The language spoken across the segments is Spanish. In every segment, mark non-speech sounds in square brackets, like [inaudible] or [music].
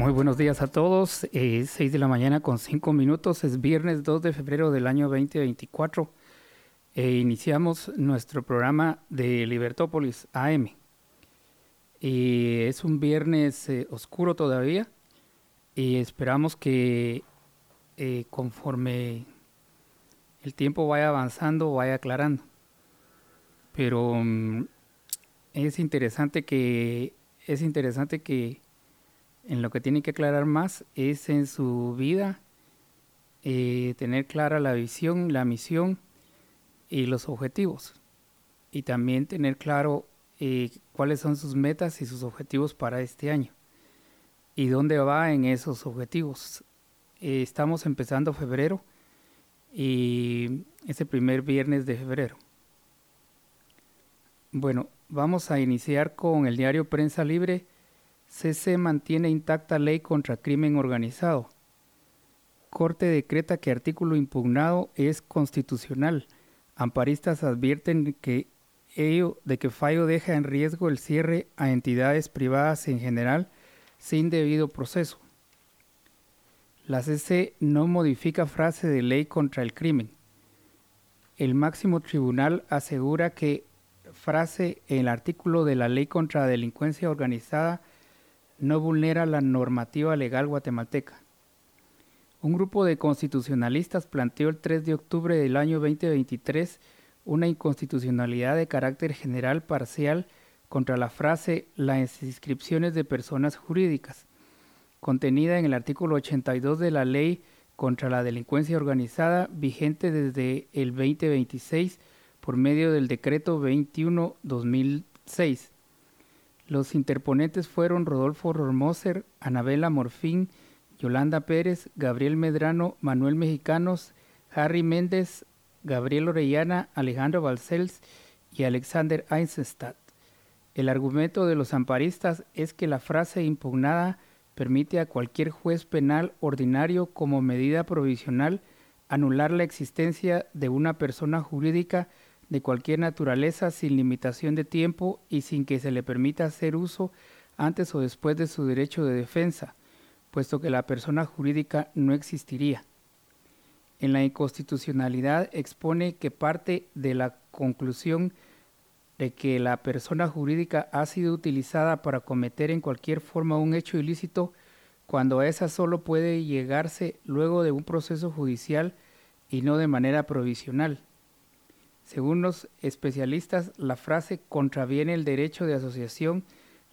Muy buenos días a todos. Es 6 de la mañana con 5 minutos. Es viernes 2 de febrero del año 2024. E iniciamos nuestro programa de Libertópolis AM. Y es un viernes eh, oscuro todavía. Y esperamos que eh, conforme el tiempo vaya avanzando, vaya aclarando. Pero mm, es interesante que es interesante que en lo que tiene que aclarar más es en su vida, eh, tener clara la visión, la misión y los objetivos. Y también tener claro eh, cuáles son sus metas y sus objetivos para este año. Y dónde va en esos objetivos. Eh, estamos empezando febrero y es el primer viernes de febrero. Bueno, vamos a iniciar con el diario Prensa Libre CC mantiene intacta ley contra crimen organizado. Corte decreta que artículo impugnado es constitucional. Amparistas advierten que ello de que fallo deja en riesgo el cierre a entidades privadas en general sin debido proceso. La CC no modifica frase de ley contra el crimen. El máximo tribunal asegura que frase en el artículo de la ley contra delincuencia organizada no vulnera la normativa legal guatemalteca. Un grupo de constitucionalistas planteó el 3 de octubre del año 2023 una inconstitucionalidad de carácter general parcial contra la frase las inscripciones de personas jurídicas, contenida en el artículo 82 de la Ley contra la Delincuencia Organizada, vigente desde el 2026 por medio del decreto 21-2006 los interponentes fueron Rodolfo Romoser, Anabela Morfín, Yolanda Pérez, Gabriel Medrano, Manuel Mexicanos, Harry Méndez, Gabriel Orellana, Alejandro Balcells y Alexander Eisenstadt. El argumento de los amparistas es que la frase impugnada permite a cualquier juez penal ordinario como medida provisional anular la existencia de una persona jurídica de cualquier naturaleza sin limitación de tiempo y sin que se le permita hacer uso antes o después de su derecho de defensa, puesto que la persona jurídica no existiría. En la inconstitucionalidad expone que parte de la conclusión de que la persona jurídica ha sido utilizada para cometer en cualquier forma un hecho ilícito cuando a esa solo puede llegarse luego de un proceso judicial y no de manera provisional. Según los especialistas, la frase contraviene el derecho de asociación,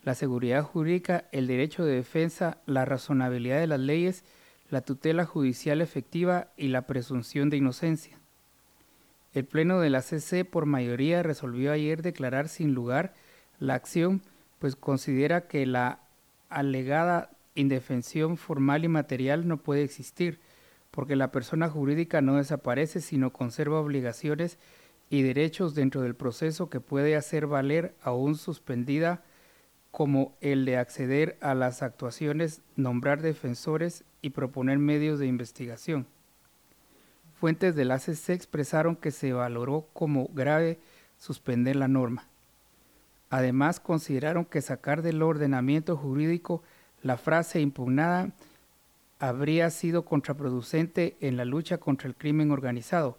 la seguridad jurídica, el derecho de defensa, la razonabilidad de las leyes, la tutela judicial efectiva y la presunción de inocencia. El Pleno de la CC por mayoría resolvió ayer declarar sin lugar la acción, pues considera que la alegada indefensión formal y material no puede existir, porque la persona jurídica no desaparece, sino conserva obligaciones y derechos dentro del proceso que puede hacer valer aún suspendida como el de acceder a las actuaciones, nombrar defensores y proponer medios de investigación. Fuentes del ACC expresaron que se valoró como grave suspender la norma. Además, consideraron que sacar del ordenamiento jurídico la frase impugnada habría sido contraproducente en la lucha contra el crimen organizado,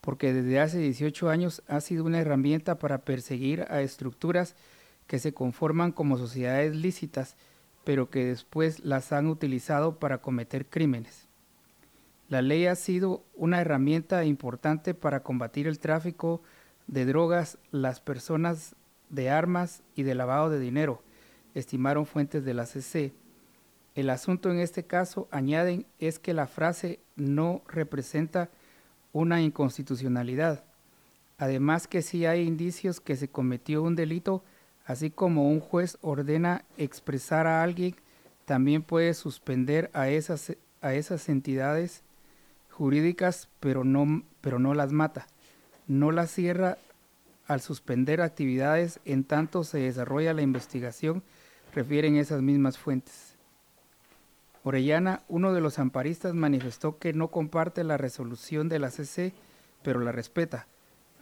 porque desde hace 18 años ha sido una herramienta para perseguir a estructuras que se conforman como sociedades lícitas, pero que después las han utilizado para cometer crímenes. La ley ha sido una herramienta importante para combatir el tráfico de drogas, las personas de armas y de lavado de dinero, estimaron fuentes de la CC. El asunto en este caso, añaden, es que la frase no representa una inconstitucionalidad. Además que si hay indicios que se cometió un delito, así como un juez ordena expresar a alguien, también puede suspender a esas, a esas entidades jurídicas, pero no, pero no las mata. No las cierra al suspender actividades en tanto se desarrolla la investigación, refieren esas mismas fuentes. Orellana, uno de los amparistas, manifestó que no comparte la resolución de la CC, pero la respeta.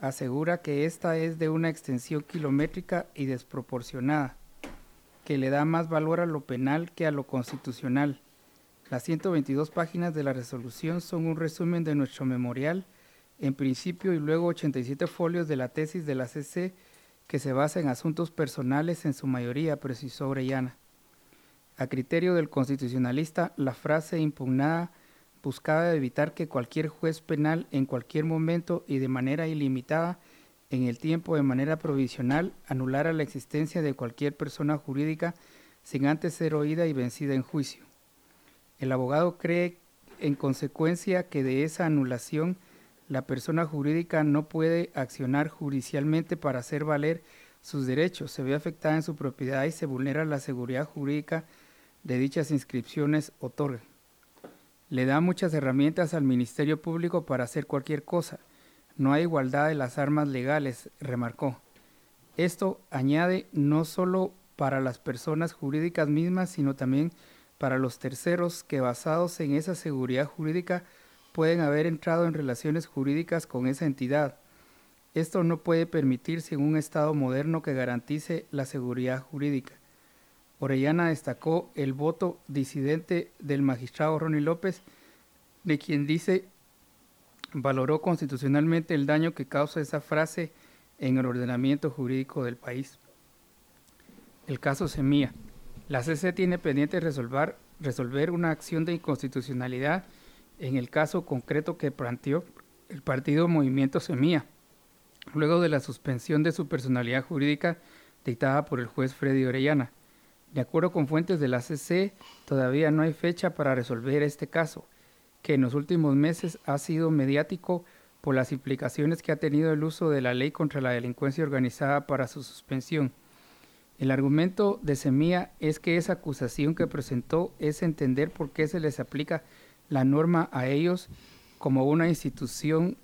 Asegura que esta es de una extensión kilométrica y desproporcionada, que le da más valor a lo penal que a lo constitucional. Las 122 páginas de la resolución son un resumen de nuestro memorial, en principio y luego 87 folios de la tesis de la CC que se basa en asuntos personales en su mayoría, precisó Orellana. A criterio del constitucionalista, la frase impugnada buscaba evitar que cualquier juez penal en cualquier momento y de manera ilimitada en el tiempo de manera provisional anulara la existencia de cualquier persona jurídica sin antes ser oída y vencida en juicio. El abogado cree en consecuencia que de esa anulación la persona jurídica no puede accionar judicialmente para hacer valer sus derechos, se ve afectada en su propiedad y se vulnera la seguridad jurídica de dichas inscripciones otorga. Le da muchas herramientas al Ministerio Público para hacer cualquier cosa. No hay igualdad de las armas legales, remarcó. Esto añade no solo para las personas jurídicas mismas, sino también para los terceros que basados en esa seguridad jurídica pueden haber entrado en relaciones jurídicas con esa entidad. Esto no puede permitirse en un Estado moderno que garantice la seguridad jurídica. Orellana destacó el voto disidente del magistrado Ronnie López, de quien dice valoró constitucionalmente el daño que causa esa frase en el ordenamiento jurídico del país. El caso Semilla. La CC tiene pendiente resolver, resolver una acción de inconstitucionalidad en el caso concreto que planteó el partido Movimiento Semilla, luego de la suspensión de su personalidad jurídica dictada por el juez Freddy Orellana. De acuerdo con fuentes de la CC, todavía no hay fecha para resolver este caso, que en los últimos meses ha sido mediático por las implicaciones que ha tenido el uso de la ley contra la delincuencia organizada para su suspensión. El argumento de Semilla es que esa acusación que presentó es entender por qué se les aplica la norma a ellos como una institución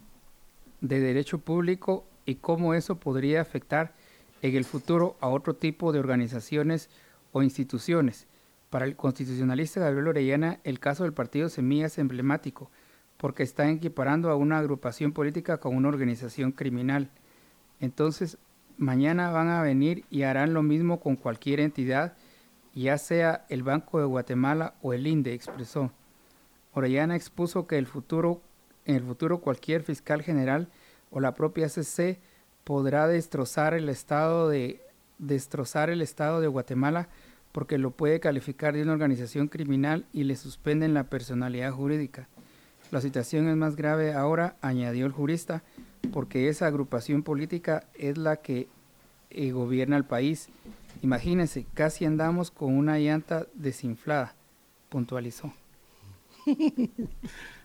de derecho público y cómo eso podría afectar en el futuro a otro tipo de organizaciones o instituciones. Para el constitucionalista Gabriel Orellana, el caso del partido Semilla es emblemático, porque está equiparando a una agrupación política con una organización criminal. Entonces, mañana van a venir y harán lo mismo con cualquier entidad, ya sea el Banco de Guatemala o el INDE, expresó. Orellana expuso que el futuro, en el futuro cualquier fiscal general o la propia CC podrá destrozar el estado de destrozar el estado de Guatemala porque lo puede calificar de una organización criminal y le suspenden la personalidad jurídica. La situación es más grave ahora, añadió el jurista, porque esa agrupación política es la que eh, gobierna el país. Imagínense, casi andamos con una llanta desinflada, puntualizó. [laughs]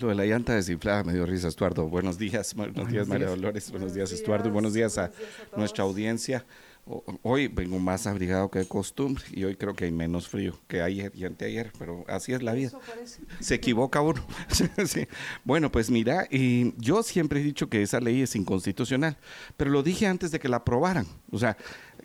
Lo de la llanta desinflada me dio risa, Estuardo. Buenos días, buenos, días, María Dolores. Buenos, días, Estuardo. buenos días a, nuestra audiencia. Hoy vengo más abrigado que de costumbre y hoy creo que hay menos frío que ayer y anteayer, pero así es la vida. Se equivoca uno. [laughs] Bueno, pues mira, y yo siempre he dicho que esa ley es inconstitucional, pero lo dije antes de que la aprobaran. O sea,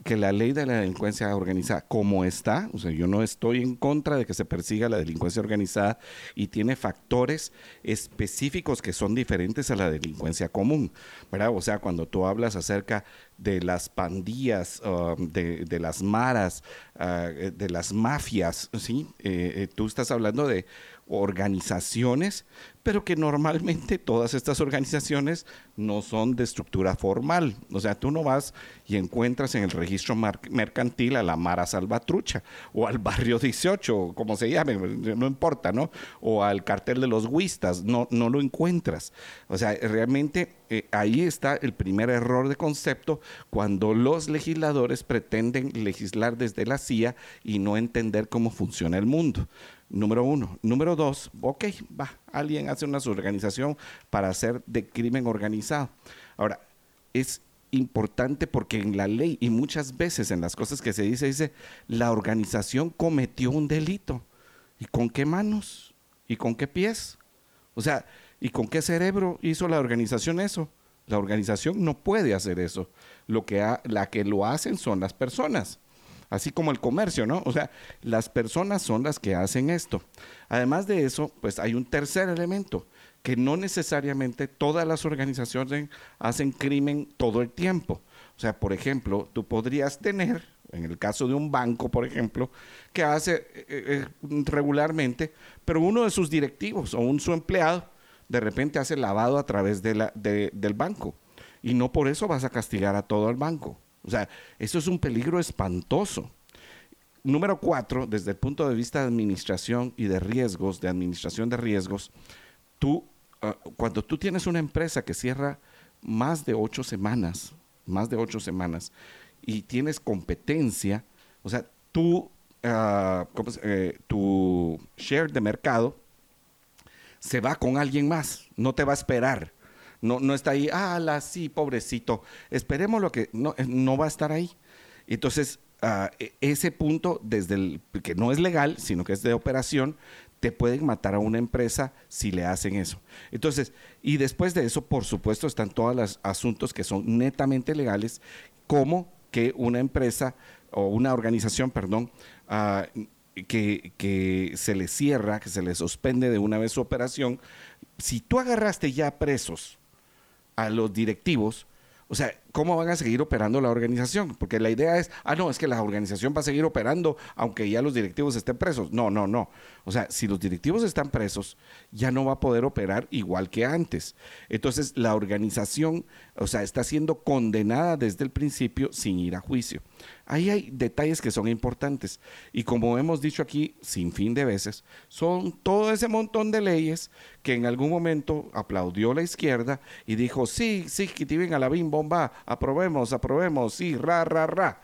que la ley de la delincuencia organizada, como está, o sea, yo no estoy en contra de que se persiga la delincuencia organizada y tiene factores específicos que son diferentes a la delincuencia común, ¿verdad? O sea, cuando tú hablas acerca de las pandillas, um, de, las maras, uh, de las mafias, ¿sí? Eh, eh, tú estás hablando de organizaciones, pero que normalmente todas estas organizaciones no son de estructura formal. O sea, tú no vas y encuentras en el registro mercantil a la Mara Salvatrucha o al Barrio 18, como se llame, no importa, ¿no? O al cartel de los Huistas, no, no lo encuentras. O sea, realmente eh, ahí está el primer error de concepto cuando los legisladores pretenden legislar desde la CIA y no entender cómo funciona el mundo. Número uno. Número dos, ok, va, alguien hace una organización para hacer de crimen organizado. Ahora, es importante porque en la ley y muchas veces en las cosas que se dice, dice, la organización cometió un delito. ¿Y con qué manos? ¿Y con qué pies? O sea, ¿y con qué cerebro hizo la organización eso? La organización no puede hacer eso. Lo que la que lo hacen son las personas. Así como el comercio, ¿no? O sea, las personas son las que hacen esto. Además de eso, pues hay un tercer elemento, que no necesariamente todas las organizaciones hacen crimen todo el tiempo. O sea, por ejemplo, tú podrías tener, en el caso de un banco, por ejemplo, que hace eh, eh, regularmente, pero uno de sus directivos o un su empleado de repente hace lavado a través de la, del banco. Y no por eso vas a castigar a todo el banco. O sea, eso es un peligro espantoso. Número cuatro, desde el punto de vista de administración y de riesgos, de administración de riesgos, tú, ah, cuando tú tienes una empresa que cierra más de ocho semanas, más de ocho semanas, y tienes competencia, o sea, tú, uh, tu share de mercado se va con alguien más, no te va a esperar. No, no está ahí, ah, sí, pobrecito. Esperemos lo que no, eh, no va a estar ahí. Entonces, uh, ese punto, desde el que no es legal, sino que es de operación, te pueden matar a una empresa si le hacen eso. Entonces, y después de eso, por supuesto, están todos los asuntos que son netamente legales, como que una empresa o una organización, perdón, uh, que, que, se le cierra, que se le suspende de una vez su operación, si tú agarraste ya presos a los directivos, o sea, ¿cómo van a seguir operando la organización? Porque la idea es, ah, no, es que la organización va a seguir operando aunque ya los directivos estén presos. No, no, no. O sea, si los directivos están presos, ya no va a poder operar igual que antes. Entonces, la organización, o sea, está siendo condenada desde el principio sin ir a juicio. Ahí hay detalles que son importantes. Y como hemos dicho aquí, sin fin de veces, son todo ese montón de leyes que en algún momento aplaudió la izquierda y dijo, sí, sí, que tienen a la bim bomba, aprobemos, aprobemos, sí, ra, ra, ra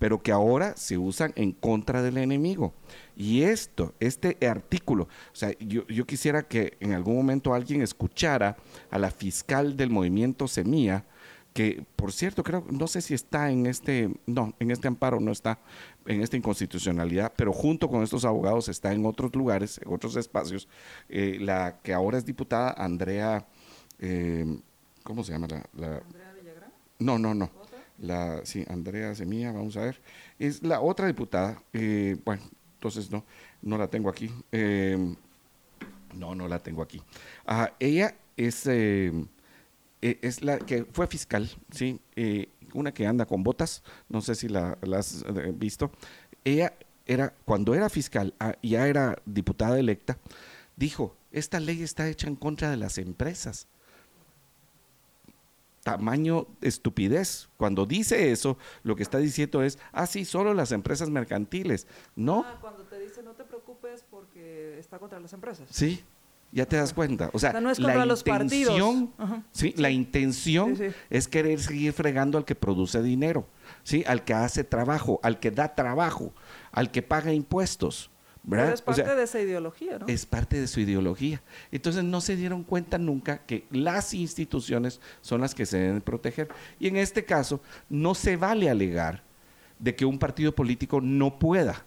pero que ahora se usan en contra del enemigo. Y esto, este artículo, o sea, yo, yo, quisiera que en algún momento alguien escuchara a la fiscal del movimiento Semilla, que por cierto, creo, no sé si está en este, no, en este amparo no está, en esta inconstitucionalidad, pero junto con estos abogados está en otros lugares, en otros espacios, eh, la que ahora es diputada, Andrea, eh, ¿cómo se llama la? No, no, no. La, sí, Andrea Semilla, vamos a ver, es la otra diputada, eh, bueno, entonces no, no la tengo aquí, em, no, no la tengo aquí. Ah, ella es, em, e, es la que fue fiscal, sí, eh, una que anda con botas, no sé si la, has eh, visto, ella era, cuando era fiscal, ah, ya era diputada electa, dijo, esta ley está hecha en contra de las empresas tamaño estupidez. Cuando dice eso, lo que está diciendo es, ah, sí, solo las empresas mercantiles. No. Ah, cuando te dice, no te preocupes porque está contra las empresas. Sí, ya te das cuenta. O sea, no es la los intención, ¿sí? la intención es querer seguir fregando al que produce dinero, ¿sí? al que hace trabajo, al que da trabajo, al que paga impuestos es parte de esa ideología, ¿no? Es parte de su ideología. Entonces no se dieron cuenta nunca que las instituciones son las que se deben proteger. Y en este caso, no se vale alegar de que un partido político no pueda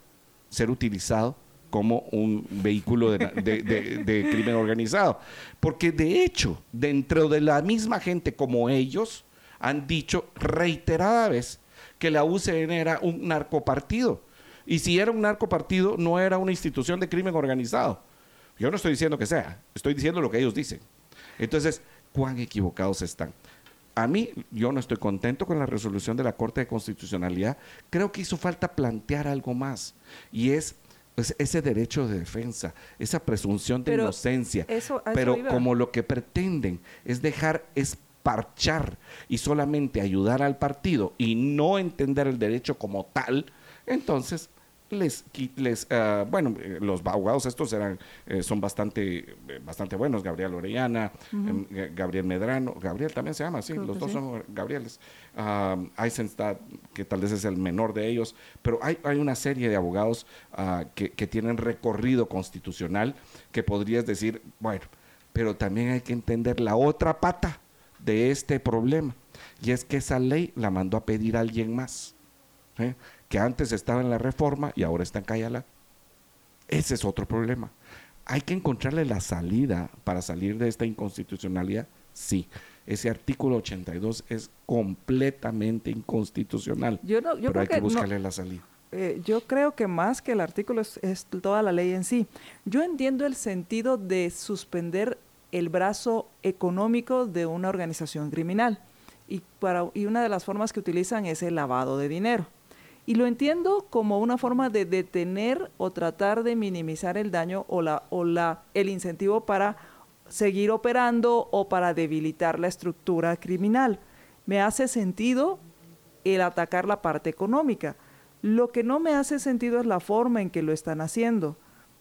ser utilizado como un vehículo de, de, crimen organizado. Porque de hecho, dentro de la misma gente como ellos, han dicho reiterada vez que la UCN era un narcopartido y si era un narcopartido, no era una institución de crimen organizado. Yo no estoy diciendo que sea, estoy diciendo lo que ellos dicen. Entonces, ¿cuán equivocados están? A mí, yo no estoy contento con la resolución de la Corte de Constitucionalidad. Creo que hizo falta plantear algo más. Y es pues, ese derecho de defensa, esa presunción de inocencia. Pero como lo que pretenden es dejar esparchar y solamente ayudar al partido y no entender el derecho como tal, entonces les, les ah, bueno, eh, los abogados estos eran, eh, son bastante, eh, bastante buenos, Gabriel Orellana, em, Gabriel Medrano, Gabriel también se llama, sí, los dos son Gabrieles, uh, Eisenstadt, que tal vez es el menor de ellos, pero hay, hay una serie de abogados ah, que, que tienen recorrido constitucional que podrías decir, bueno, pero también hay que entender la otra pata de este problema, y es que esa ley la mandó a pedir alguien más que antes estaba en la reforma y ahora está en Cayala. Ese es otro problema. ¿Hay que encontrarle la salida para salir de esta inconstitucionalidad? Sí. Ese artículo 82 es completamente inconstitucional. Yo no, yo pero hay que buscarle la salida. Eh, yo creo que más que el artículo es, es toda la ley en sí. Yo entiendo el sentido de suspender el brazo económico de una organización criminal y, para, y una de las formas que utilizan es el lavado de dinero. Y lo entiendo como una forma de detener o tratar de minimizar el daño o, la, o la, el incentivo para seguir operando o para debilitar la estructura criminal. Me hace sentido el atacar la parte económica. Lo que no me hace sentido es la forma en que lo están haciendo,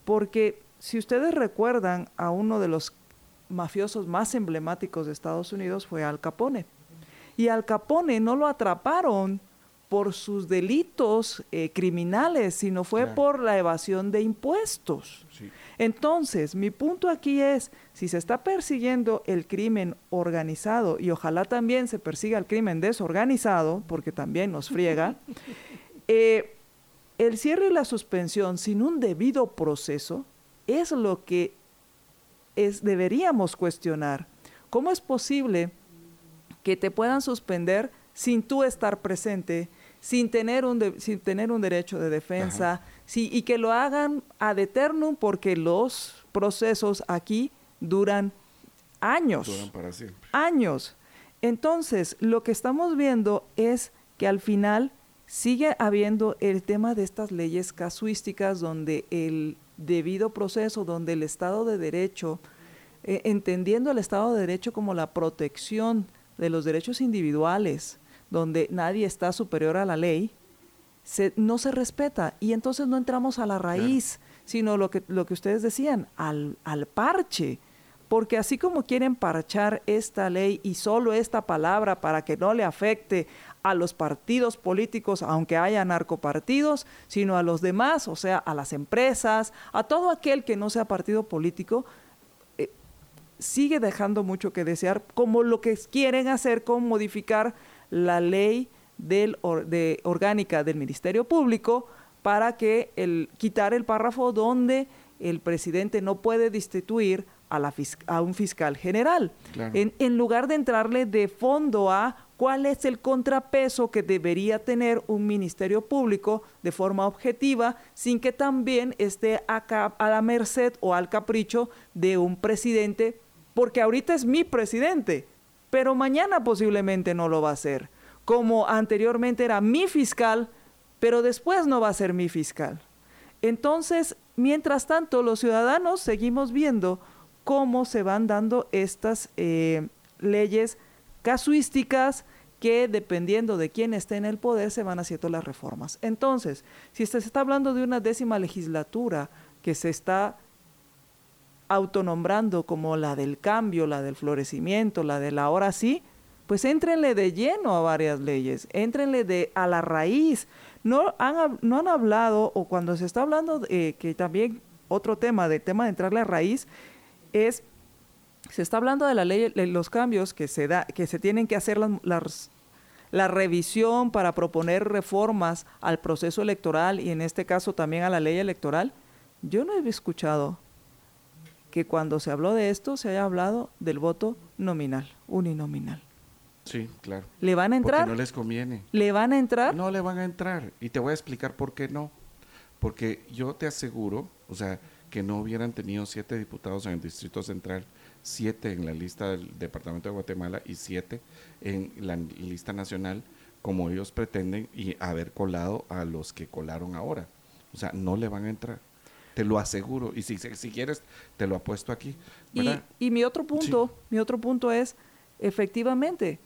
porque si ustedes recuerdan a uno de los mafiosos más emblemáticos de Estados Unidos fue Al Capone. Y Al Capone no lo atraparon por sus delitos eh, criminales, sino fue Claro. por la evasión de impuestos. Sí. Entonces, mi punto aquí es, si se está persiguiendo el crimen organizado y ojalá también se persiga el crimen desorganizado, porque también nos friega, [laughs] eh, el cierre y la suspensión sin un debido proceso es lo que es, deberíamos cuestionar. ¿Cómo es posible que te puedan suspender sin tú estar presente, sin tener un, de- sin tener un derecho de defensa, sí, y que lo hagan ad eternum porque los procesos aquí duran años Duran para siempre. años. Entonces, lo que estamos viendo es que al final sigue habiendo el tema de estas leyes casuísticas donde el debido proceso, donde el Estado de Derecho, eh, entendiendo el Estado de Derecho como la protección de los derechos individuales, donde nadie está superior a la ley, se- no se respeta y entonces no entramos a la raíz, sino lo que, lo que ustedes decían, al, al parche. Porque así como quieren parchar esta ley y solo esta palabra para que no le afecte a los partidos políticos, aunque haya narcopartidos, sino a los demás, o sea, a las empresas, a todo aquel que no sea partido político, eh, sigue dejando mucho que desear, como lo que quieren hacer con modificar la ley del or- de orgánica del Ministerio Público para que el quitar el párrafo donde el presidente no puede destituir a, la fis- a un fiscal general. Claro. En, en lugar de entrarle de fondo a cuál es el contrapeso que debería tener un ministerio público de forma objetiva, sin que también esté acá a la merced o al capricho de un presidente, porque ahorita es mi presidente, pero mañana posiblemente no lo va a ser, como anteriormente era mi fiscal, pero después no va a ser mi fiscal. Entonces, mientras tanto, los ciudadanos seguimos viendo cómo se van dando estas eh, leyes casuísticas que dependiendo de quién esté en el poder se van haciendo las reformas. Entonces, si se está hablando de una décima legislatura que se está autonombrando como la del cambio, la del florecimiento, la de la ahora sí, pues éntrenle de lleno a varias leyes, éntrenle de a la raíz. No han, no han hablado, o cuando se está hablando, eh, que también otro tema, del tema de entrarle a raíz, es, se está hablando de la ley, de los cambios que se, da, que se tienen que hacer las- la revisión para proponer reformas al proceso electoral y en este caso también a la ley electoral. Yo no he escuchado que cuando se habló de esto se haya hablado del voto nominal, uninominal. Sí, claro. ¿Le van a Porque entrar? no les conviene. ¿Le van a entrar? No le van a entrar. Y te voy a explicar por qué no. Porque yo te aseguro, o sea, que no hubieran tenido siete diputados en el Distrito Central, siete en la lista del Departamento de Guatemala y siete en la lista nacional, como ellos pretenden, y haber colado a los que colaron ahora. O sea, no le van a entrar. Te lo aseguro. Y si, si quieres, te lo apuesto aquí. Y, y mi otro punto, mi otro punto es, efectivamente,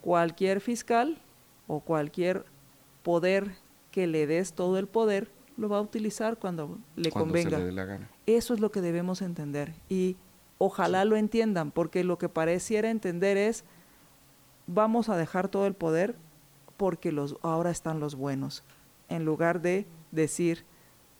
cualquier fiscal o cualquier poder que le des todo el poder, lo va a utilizar cuando le Cuando convenga. se le dé la gana. Eso es lo que debemos entender y ojalá lo entiendan, porque lo que pareciera entender es vamos a dejar todo el poder porque los ahora están los buenos, en lugar de decir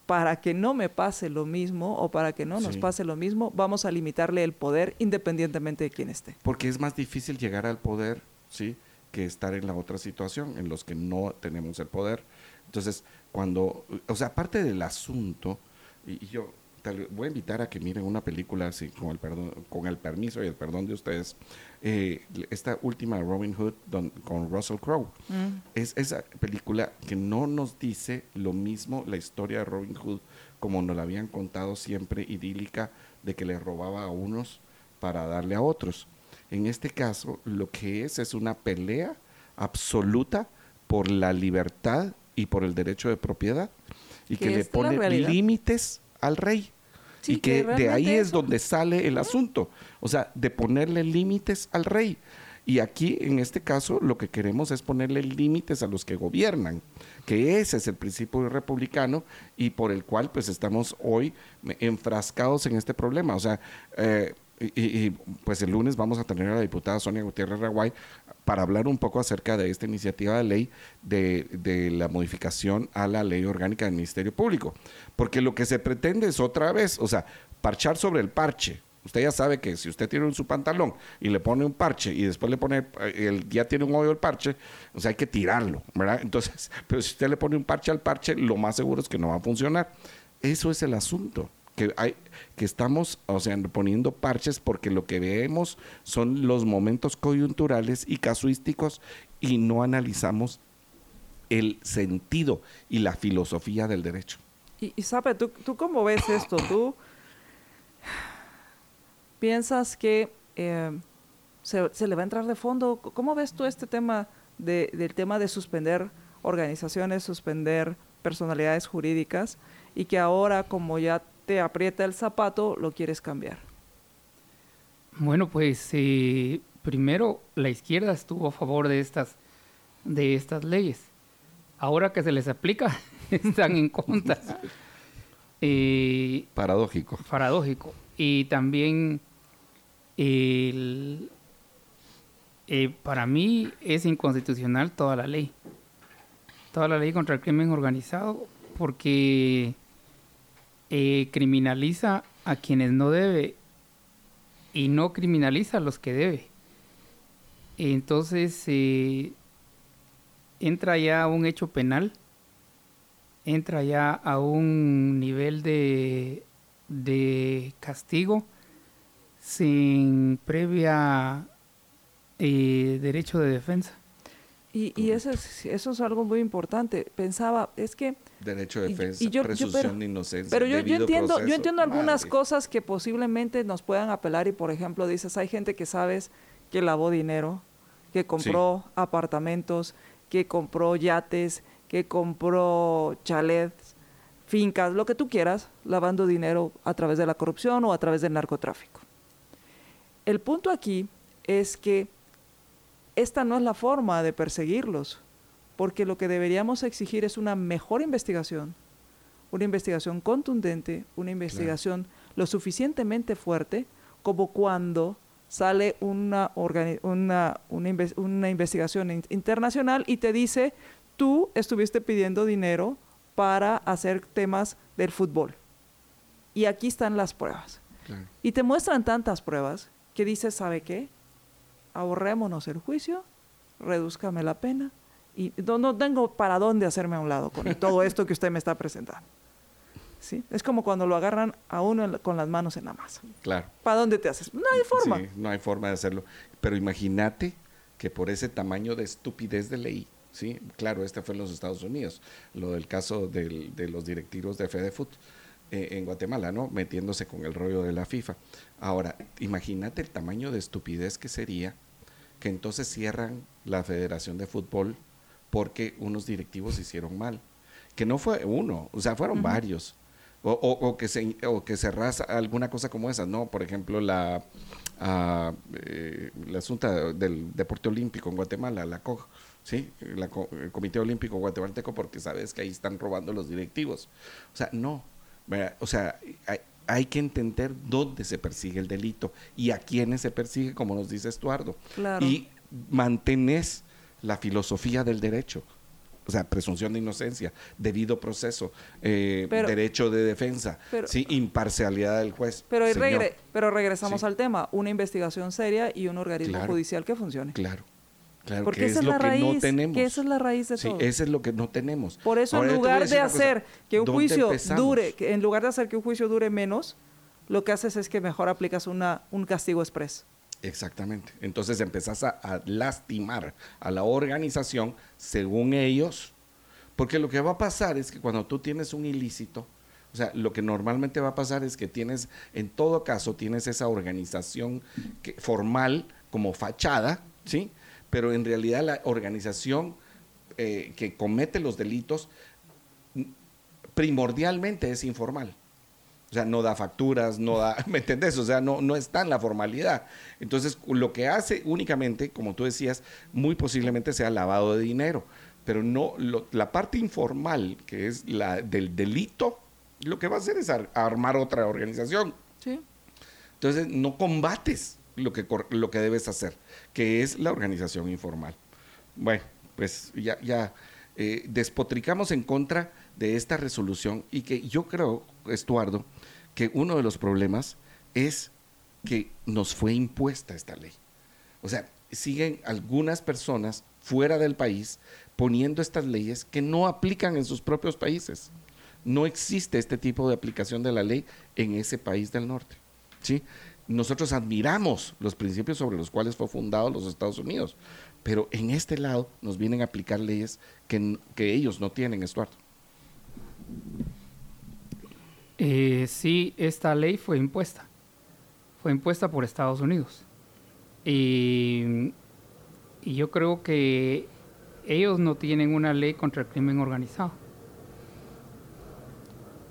para que no me pase lo mismo o para que no nos Sí. pase lo mismo, vamos a limitarle el poder independientemente de quién esté. Porque es más difícil llegar al poder, ¿sí? Que estar en la otra situación, en los que no tenemos el poder. Entonces, cuando, o sea, aparte del asunto, y, y yo voy a invitar a que miren una película así, con el, perdón, con el permiso y el perdón de ustedes. Eh, esta última Robin Hood con Russell Crowe. Mm. Es esa película que no nos dice lo mismo la historia de Robin Hood como nos la habían contado siempre idílica de que le robaba a unos para darle a otros. En este caso, lo que es es una pelea absoluta por la libertad y por el derecho de propiedad y que le pone límites al rey. y que, de ahí es donde sale el asunto, o sea, de ponerle límites al rey. Y aquí, en este caso, lo que queremos es ponerle límites a los que gobiernan, que ese es el principio republicano y por el cual pues estamos hoy enfrascados en este problema. O sea, eh, y, pues el lunes vamos a tener a la diputada Sonia Gutiérrez Raguay para hablar un poco acerca de esta iniciativa de ley de, de, la modificación a la ley orgánica del Ministerio Público. Porque lo que se pretende es otra vez, o sea, parchar sobre el parche. Usted ya sabe que si usted tiene en su pantalón y le pone un parche y después le pone, eh, el, ya tiene un hoyo el parche, o sea, hay que tirarlo, ¿verdad? [laughs] Entonces, pero si usted le pone un parche al parche, lo más seguro es que no va a funcionar. Eso es el asunto que estamos, o sea, poniendo parches porque lo que vemos son los momentos coyunturales y casuísticos y no analizamos el sentido y la filosofía del derecho. Y, sabe, ¿tú, ¿tú cómo ves esto? ¿Tú piensas que eh, se, le va a entrar de fondo? ¿Cómo ves tú este tema de, del tema de suspender organizaciones, suspender personalidades jurídicas y que ahora como ya te aprieta el zapato, lo quieres cambiar? Bueno, pues eh, primero la izquierda estuvo a favor de estas, de estas leyes. Ahora que se les aplica, [laughs] están en contra. [laughs] Eh, paradójico. Paradójico. Y también eh, para mí es inconstitucional toda la ley. Toda la ley contra el crimen organizado porque eh, criminaliza a quienes no debe y no criminaliza a los que debe. Entonces eh, entra ya a un hecho penal, entra ya a un nivel de, de castigo sin previa eh, derecho de defensa. Y, y eso, es, eso es algo muy importante. Pensaba, es que derecho de defensa, presunción de inocencia. Pero yo, entiendo, yo entiendo algunas cosas que posiblemente nos puedan apelar y por ejemplo dices, hay gente que sabes que lavó dinero, que compró apartamentos, que compró yates, que compró chalets, fincas, lo que tú quieras, lavando dinero a través de la corrupción o a través del narcotráfico. El punto aquí es que esta no es la forma de perseguirlos porque lo que deberíamos exigir es una mejor investigación, una investigación contundente, una investigación lo suficientemente fuerte como cuando sale una, una, una, investigación internacional y te dice, tú estuviste pidiendo dinero para hacer temas del fútbol. Y aquí están las pruebas. Y te muestran tantas pruebas que dices, ¿sabe qué? Ahorrémonos el juicio, redúzcame la pena y no, tengo para dónde hacerme a un lado con todo [laughs] esto que usted me está presentando. ¿Sí? Es como cuando lo agarran a uno con las manos en la masa. Claro. ¿Para dónde te haces? No hay forma. Sí, no hay forma de hacerlo. Pero imagínate que por ese tamaño de estupidez de ley, ¿sí? Claro, este fue en los Estados Unidos, lo del caso del, de los directivos de FedeFoot eh, en Guatemala, ¿no? Metiéndose con el rollo de la FIFA. Ahora, imagínate el tamaño de estupidez que sería que entonces cierran la Federación de Fútbol porque unos directivos hicieron mal. Que no fue uno, o sea, fueron varios. O, o, que se, o que cerras alguna cosa como esa, ¿no? Por ejemplo, la, uh, eh, la Asunta del Deporte Olímpico en Guatemala, la COG, ¿sí? el Comité Olímpico Guatemalteco, porque sabes que ahí están robando los directivos. O sea, no. O sea, hay, que entender dónde se persigue el delito y a quiénes se persigue, como nos dice Estuardo. Claro. Y mantenés la filosofía del derecho. O sea, presunción de inocencia, debido proceso, eh, derecho de defensa, sí, imparcialidad del juez. Pero, pero regresamos al tema, una investigación seria y un organismo judicial que funcione. Claro. Porque esa es, la raíz, Que esa es la raíz de sí, todo. Ese es lo que no tenemos. Por eso, en lugar de hacer que un juicio dure, en lugar de hacer que un juicio dure menos, lo que haces es que mejor aplicas una, un castigo expreso. Exactamente. Entonces empezás a, lastimar a la organización según ellos, porque lo que va a pasar es que cuando tú tienes un ilícito, o sea, lo que normalmente va a pasar es que tienes, en todo caso, tienes esa organización que, formal como fachada, ¿sí? Pero en realidad la organización eh, que comete los delitos primordialmente es informal. O sea, no da facturas, no da, [laughs] ¿me entendés? O sea, no, no está en la formalidad. Entonces, lo que hace únicamente, como tú decías, muy posiblemente sea lavado de dinero. Pero no, la parte informal, que es la del delito, lo que va a hacer es armar otra organización. Sí. Entonces, no combates lo que, lo que debes hacer, que es la organización informal. Bueno, pues ya, ya eh, despotricamos en contra de esta resolución y que yo creo, Estuardo, que uno de los problemas es que nos fue impuesta esta ley. O sea, siguen algunas personas fuera del país poniendo estas leyes que no aplican en sus propios países. No existe este tipo de aplicación de la ley en ese país del norte. ¿sí? Nosotros admiramos los principios sobre los cuales fue fundado los Estados Unidos, pero en este lado nos vienen a aplicar leyes que, que ellos no tienen, Estuardo. Eh, sí, esta ley fue impuesta. Fue impuesta por Estados Unidos. Y, yo creo que ellos no tienen una ley contra el crimen organizado.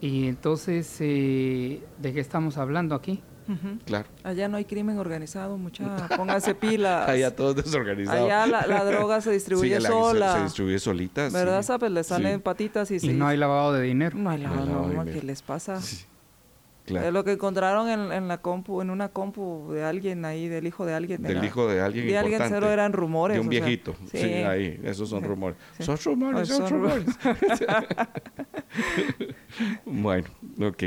Y entonces, eh, ¿de qué estamos hablando aquí? Claro. Allá no hay crimen organizado, mucha. Póngase pilas. [laughs] Allá todo desorganizado. Allá la, droga se [laughs] distribuye sola. Se, distribuye solita. ¿Verdad? ¿Sabes? Le salen patitas y, y no hay lavado de dinero. No hay lavado, de dinero. ¿Qué les pasa? Claro. lo que encontraron en, en, la compu, en una compu de alguien ahí, del hijo de alguien. Del hijo de alguien De alguien cero eran rumores. De un viejito. sí. ahí. Esos son rumores. Son rumores, son, son rumores. [laughs] bueno, ok.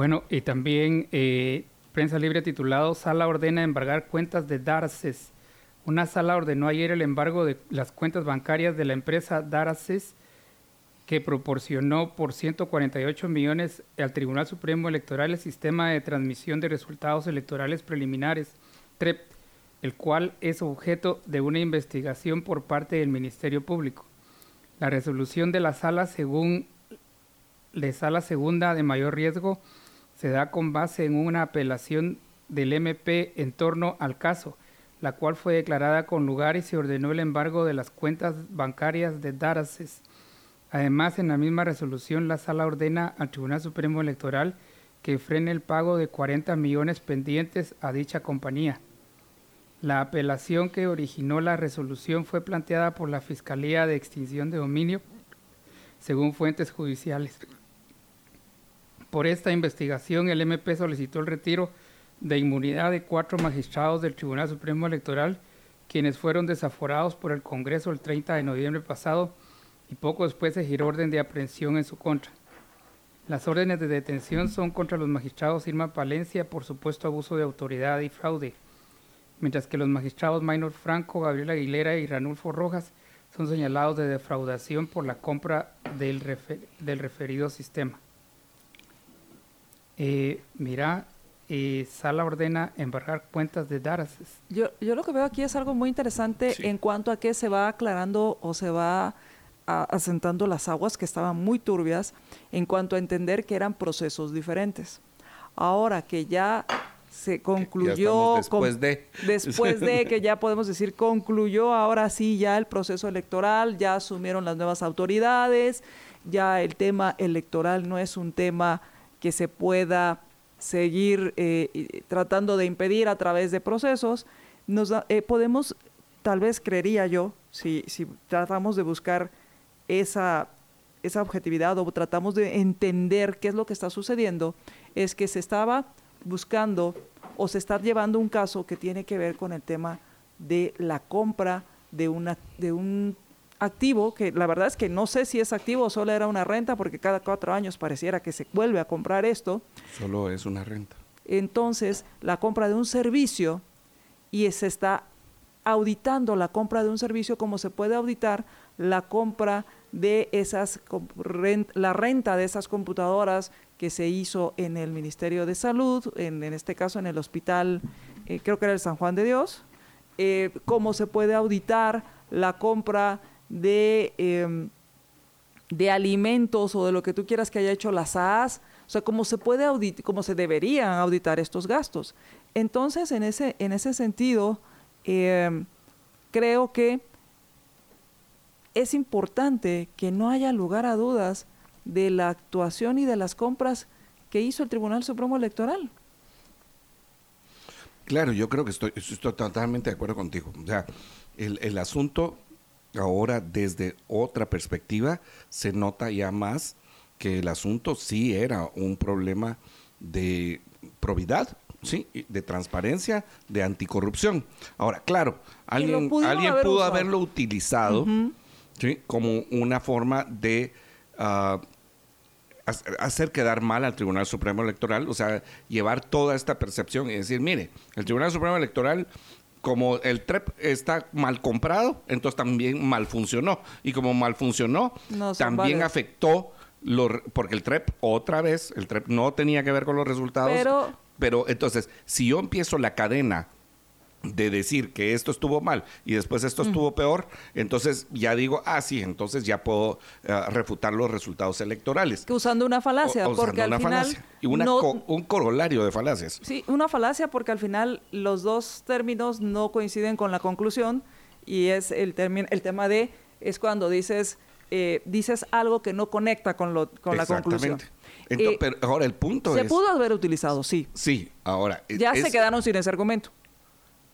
Bueno, y también eh, Prensa Libre titulado Sala ordena embargar cuentas de Darces. Una sala ordenó ayer el embargo de las cuentas bancarias de la empresa Darces que proporcionó por 148 millones al Tribunal Supremo Electoral el sistema de transmisión de resultados electorales preliminares, TREP, el cual es objeto de una investigación por parte del Ministerio Público. La resolución de la sala según de sala segunda de mayor riesgo se da con base en una apelación del MP en torno al caso, la cual fue declarada con lugar y se ordenó el embargo de las cuentas bancarias de Daraces. Además, en la misma resolución, la sala ordena al Tribunal Supremo Electoral que frene el pago de 40 millones pendientes a dicha compañía. La apelación que originó la resolución fue planteada por la Fiscalía de Extinción de Dominio, según fuentes judiciales. Por esta investigación, el MP solicitó el retiro de inmunidad de cuatro magistrados del Tribunal Supremo Electoral, quienes fueron desaforados por el Congreso el 30 de noviembre pasado y poco después se giró orden de aprehensión en su contra. Las órdenes de detención son contra los magistrados Irma Palencia por supuesto abuso de autoridad y fraude, mientras que los magistrados Maynor Franco, Gabriel Aguilera y Ranulfo Rojas son señalados de defraudación por la compra del, del referido sistema. Eh, mira, eh, Sala ordena embargar cuentas de Daraces. Yo, yo lo que veo aquí es algo muy interesante en cuanto a que se va aclarando o se va asentando las aguas que estaban muy turbias en cuanto a entender que eran procesos diferentes. Ahora que ya se concluyó después de [laughs] después de que ya podemos decir concluyó ahora sí ya el proceso electoral ya asumieron las nuevas autoridades ya el tema electoral no es un tema que se pueda seguir eh, tratando de impedir a través de procesos, nos eh, podemos, tal vez creería yo, si, si tratamos de buscar esa, esa objetividad o tratamos de entender qué es lo que está sucediendo, es que se estaba buscando o se está llevando un caso que tiene que ver con el tema de la compra de, una, de un activo, que la verdad es que no sé si es activo o solo era una renta, porque cada cuatro años pareciera que se vuelve a comprar esto. Solo es una renta. Entonces, la compra de un servicio y se está auditando la compra de un servicio como se puede auditar la compra de esas, la renta de esas computadoras que se hizo en el Ministerio de Salud, en, este caso en el hospital, eh, creo que era el San Juan de Dios, eh, cómo se puede auditar la compra de, em, de alimentos o de lo que tú quieras que haya hecho la SAS, o sea, cómo se puede auditar, cómo se deberían auditar estos gastos. Entonces, en ese, en ese sentido, em, creo que es importante que no haya lugar a dudas de la actuación y de las compras que hizo el Tribunal Supremo Electoral. Claro, yo creo que estoy, estoy totalmente de acuerdo contigo. O sea, el, el asunto ahora desde otra perspectiva se nota ya más que el asunto sí era un problema de probidad, sí, de transparencia, de anticorrupción. Ahora, claro, alguien, alguien pudo haberlo utilizado como una forma de ah, hacer quedar mal al Tribunal Supremo Electoral, o sea, llevar toda esta percepción y decir, mire, el Tribunal Supremo Electoral como el TREP está mal comprado, entonces también mal funcionó. Y como mal funcionó, también afectó, porque el TREP, otra vez, el TREP no tenía que ver con los resultados. Pero, pero entonces, si yo empiezo la cadena de decir que esto estuvo mal y después esto estuvo peor, entonces ya digo, ah, sí, entonces ya puedo eh, refutar los resultados electorales. Que usando una falacia, porque al final... Y un corolario de falacias. Sí, una falacia porque al final los dos términos no coinciden con la conclusión y es el, el tema de, es cuando dices, eh, dices algo que no conecta con, lo, con la conclusión. Entonces, eh, pero ahora el punto es... Se pudo haber utilizado, sí. Sí, ahora... Ya se quedaron sin ese argumento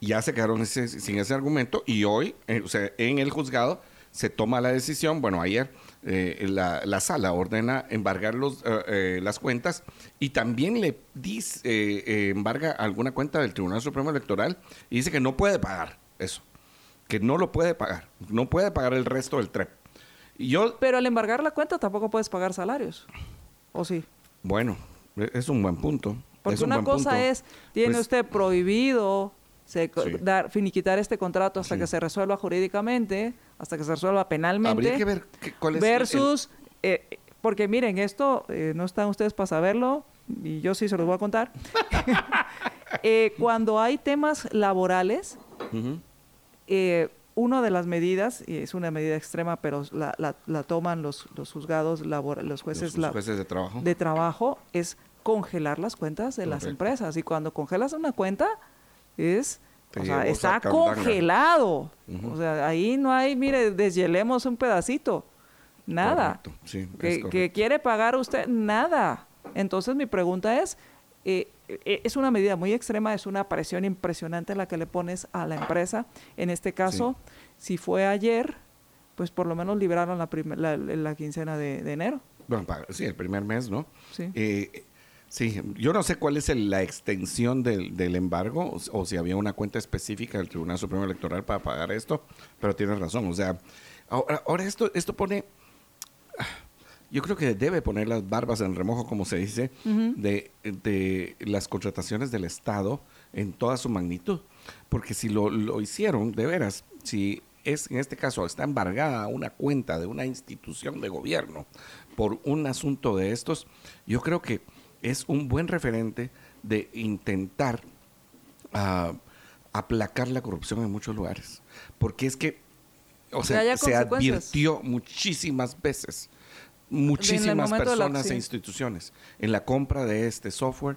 ya se quedaron sin ese argumento y hoy, eh, o sea, en el juzgado se toma la decisión, bueno, ayer eh, la, sala ordena embargar los, eh, las cuentas y también le dice, embarga alguna cuenta del Tribunal Supremo Electoral y dice que no puede pagar eso, que no lo puede pagar, no puede pagar el resto del TREP. Y yo, Pero al embargar la cuenta tampoco puedes pagar salarios, ¿o sí? Bueno, e, es un buen punto. Porque una cosa es, tiene pues usted prohibido se, dar, finiquitar este contrato hasta que se resuelva jurídicamente, hasta que se resuelva penalmente. Habría que ver cuál es versus, eh, porque miren, esto eh, no están ustedes para saberlo, y yo sí se los voy a contar. [laughs] Eh, cuando hay temas laborales, una de las medidas, y es una medida extrema, pero la, la, toman los, los juzgados, los jueces, los, jueces de, trabajo. de trabajo, es congelar las cuentas de las empresas. Y cuando congelas una cuenta, es, o sea, está congelado. O sea, ahí no hay, mire, deshielemos un pedacito. Nada. que, quiere pagar usted, nada. Entonces mi pregunta es, eh, eh, es una medida muy extrema, es una presión impresionante la que le pones a la empresa. En este caso, si fue ayer, pues por lo menos libraron la, la, quincena de, enero. Bueno, sí, el primer mes, ¿no? Sí. Eh, Sí, yo no sé cuál es la extensión del, embargo o, si había una cuenta específica del Tribunal Supremo Electoral para pagar esto, pero tienes razón. O sea, ahora, esto, esto pone, yo creo que debe poner las barbas en remojo, como se dice, de, de, las contrataciones del Estado en toda su magnitud. Porque si lo, lo hicieron, de veras, si es en este caso está embargada una cuenta de una institución de gobierno por un asunto de estos, yo creo que es un buen referente de intentar ah, aplacar la corrupción en muchos lugares. Porque es que, o sea, se advirtió muchísimas veces, muchísimas personas e instituciones en la compra de este software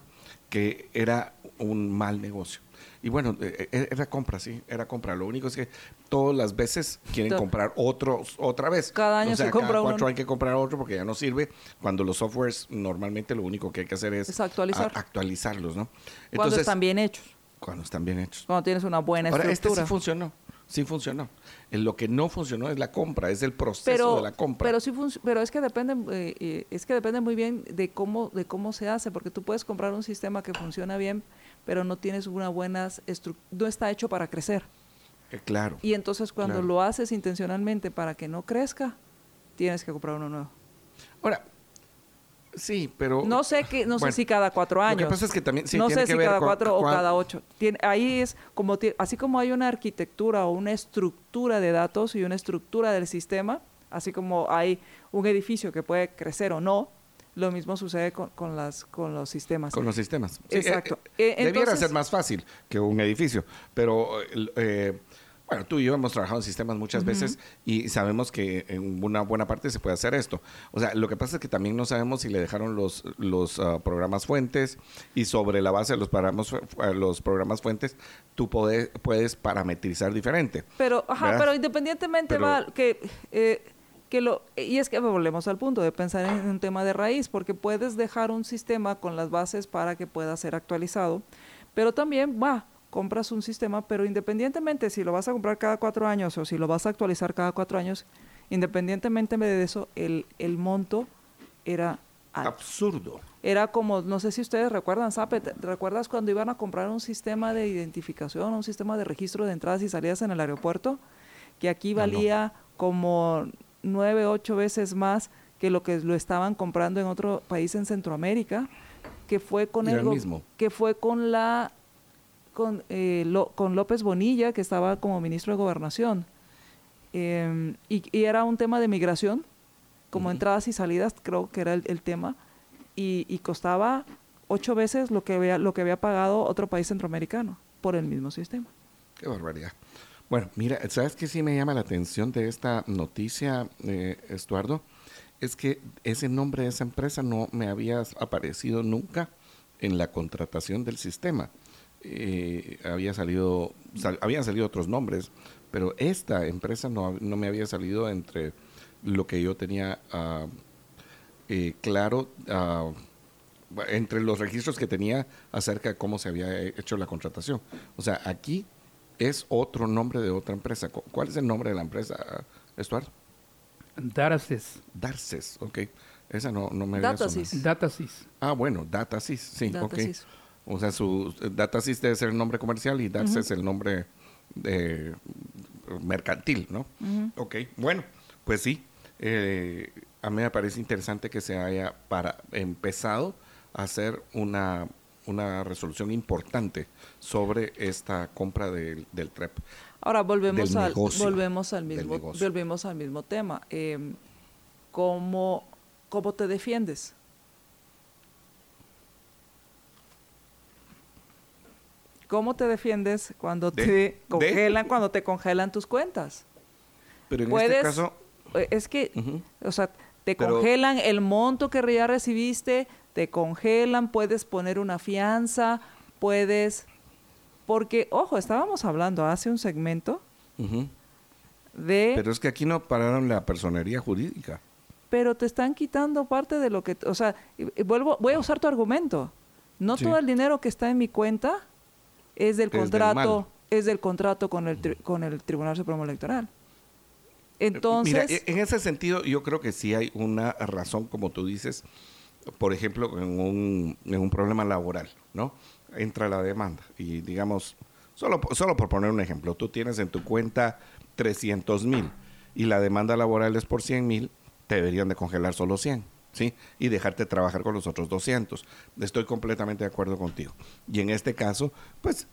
que era un mal negocio. Y bueno, eh, eh, era compra, sí, era compra. Lo único es que todas las veces quieren comprar otro otra vez. Cada año se compra cada cuatro hay que comprar otro porque ya no sirve. Cuando los softwares normalmente lo único que hay que hacer es, actualizar. actualizarlos, ¿no? Entonces, cuando están bien hechos. Cuando están bien hechos. Cuando tienes una buena Ahora, estructura. este sí funcionó. sí funcionó. lo que no funcionó es la compra, es el proceso de la compra. Pero sí pero es que depende eh, eh, es que depende muy bien de cómo de cómo se hace, porque tú puedes comprar un sistema que funciona bien, pero no tienes una buena no está hecho para crecer. Eh, claro. Y entonces cuando lo haces intencionalmente para que no crezca, tienes que comprar uno nuevo. Ahora, Sí, pero... No sé, que, no sé si cada cuatro años. Lo que pasa es que también... no sé si cada cuatro o cada ocho. Ahí es como... Así como hay una arquitectura o una estructura de datos y una estructura del sistema, así como hay un edificio que puede crecer o no, lo mismo sucede con, con, las, con los sistemas. Con los sistemas. Exacto. Eh, eh, debiera ser más fácil que un edificio, pero eh, bueno, tú y yo hemos trabajado en sistemas muchas veces y sabemos que en una buena parte se puede hacer esto. O sea, lo que pasa es que también no sabemos si le dejaron los, los ah, programas fuentes y sobre la base de los programas, los programas fuentes tú puedes, puedes parametrizar diferente. Pero, ajá, pero independientemente va que... Que lo, y es que volvemos al punto de pensar en un tema de raíz, porque puedes dejar un sistema con las bases para que pueda ser actualizado, pero también va, compras un sistema, pero independientemente si lo vas a comprar cada cuatro años o si lo vas a actualizar cada cuatro años, independientemente de eso, el, el monto era absurdo. Era como, no sé si ustedes recuerdan, Sape, ¿recuerdas cuando iban a comprar un sistema de identificación, un sistema de registro de entradas y salidas en el aeropuerto? Que aquí valía como nueve, ocho veces más que lo que lo estaban comprando en otro país en Centroamérica, que fue con el, mismo. que fue con la con, eh, con López Bonilla, que estaba como ministro de Gobernación. Em, y, era un tema de migración, como entradas y salidas, creo que era el, tema, y, costaba ocho veces lo que, había, lo que había pagado otro país centroamericano por el mismo sistema. Qué barbaridad. Bueno, mira, ¿sabes qué sí me llama la atención de esta noticia, eh, Estuardo? Es que ese nombre de esa empresa no me había aparecido nunca en la contratación del sistema eh, había salido, habían salido otros nombres, pero esta empresa no, no, me había salido entre lo que yo tenía ah, eh, claro, ah, entre los registros que tenía acerca de cómo se había hecho la contratación. O sea, aquí es otro nombre de otra empresa. ¿Cuál es el nombre de la empresa, Estuardo? Darces. Darces, ok. Esa no, no me había Datasys. Datasys. Ah, bueno, Datasys, sí, Datasys. ok. O sea, su DataSys debe ser el nombre comercial y DATS es el nombre de, mercantil, ¿no? Ok, bueno, pues sí. Eh, a mí me parece interesante que se haya para empezado a hacer una, una resolución importante sobre esta compra del, del TREP. Ahora volvemos al volvemos al mismo volvemos al mismo tema. Eh, ¿cómo, ¿Cómo te defiendes? ¿Cómo te defiendes cuando te congelan, cuando te congelan tus cuentas? Pero en este caso... Eh, es que, o sea, te congelan el monto que ya recibiste, te congelan, puedes poner una fianza, puedes... Porque, ojo, estábamos hablando hace un segmento de... Pero es que aquí no pararon la personería jurídica. Pero te están quitando parte de lo que... O sea, vuelvo, voy a usar tu argumento. No todo el dinero que está en mi cuenta es del contrato, es del contrato con el, con el Tribunal Supremo Electoral. Entonces, Mira, e, en ese sentido yo creo que sí hay una razón, como tú dices, por ejemplo, en un, problema laboral, ¿no? Entra la demanda y digamos, solo, solo por poner un ejemplo, tú tienes en tu cuenta 300 mil y la demanda laboral es por 100 mil, te deberían de congelar solo 100 ¿sí? Y dejarte trabajar con los otros 200. Estoy completamente de acuerdo contigo. Y en este caso, pues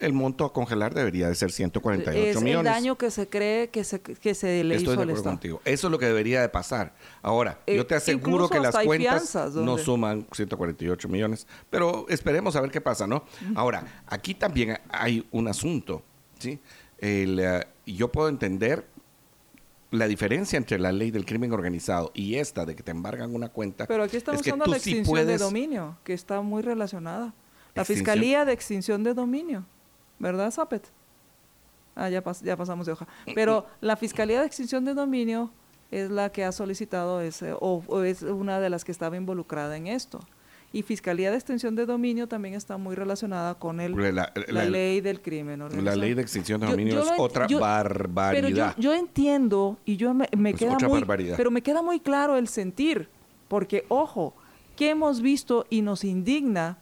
el monto a congelar debería de ser 148 es millones. Es el daño que se cree que se, que se le Estoy hizo de acuerdo contigo. Eso es lo que debería de pasar. Ahora, yo te eh, aseguro que las cuentas no suman 148 millones, pero esperemos a ver qué pasa, ¿no? Ahora, aquí también hay un asunto, ¿sí? El, eh, yo puedo entender la diferencia entre la ley del crimen organizado y esta de que te embargan una cuenta. Pero aquí estamos hablando de la extinción de dominio, que está muy relacionada. La Fiscalía de Extinción de Dominio, ¿verdad, Zapet? Ah, ya, ya pasamos de hoja. Pero la Fiscalía de Extinción de Dominio es la que ha solicitado ese, o, es una de las que estaba involucrada en esto. Y Fiscalía de Extensión de Dominio también está muy relacionada con el, la, ley del crimen La ley de extinción de dominio es otra barbaridad. Pero yo, entiendo y yo me, queda muy, pero me queda muy claro el sentir, porque ojo, que hemos visto y nos indigna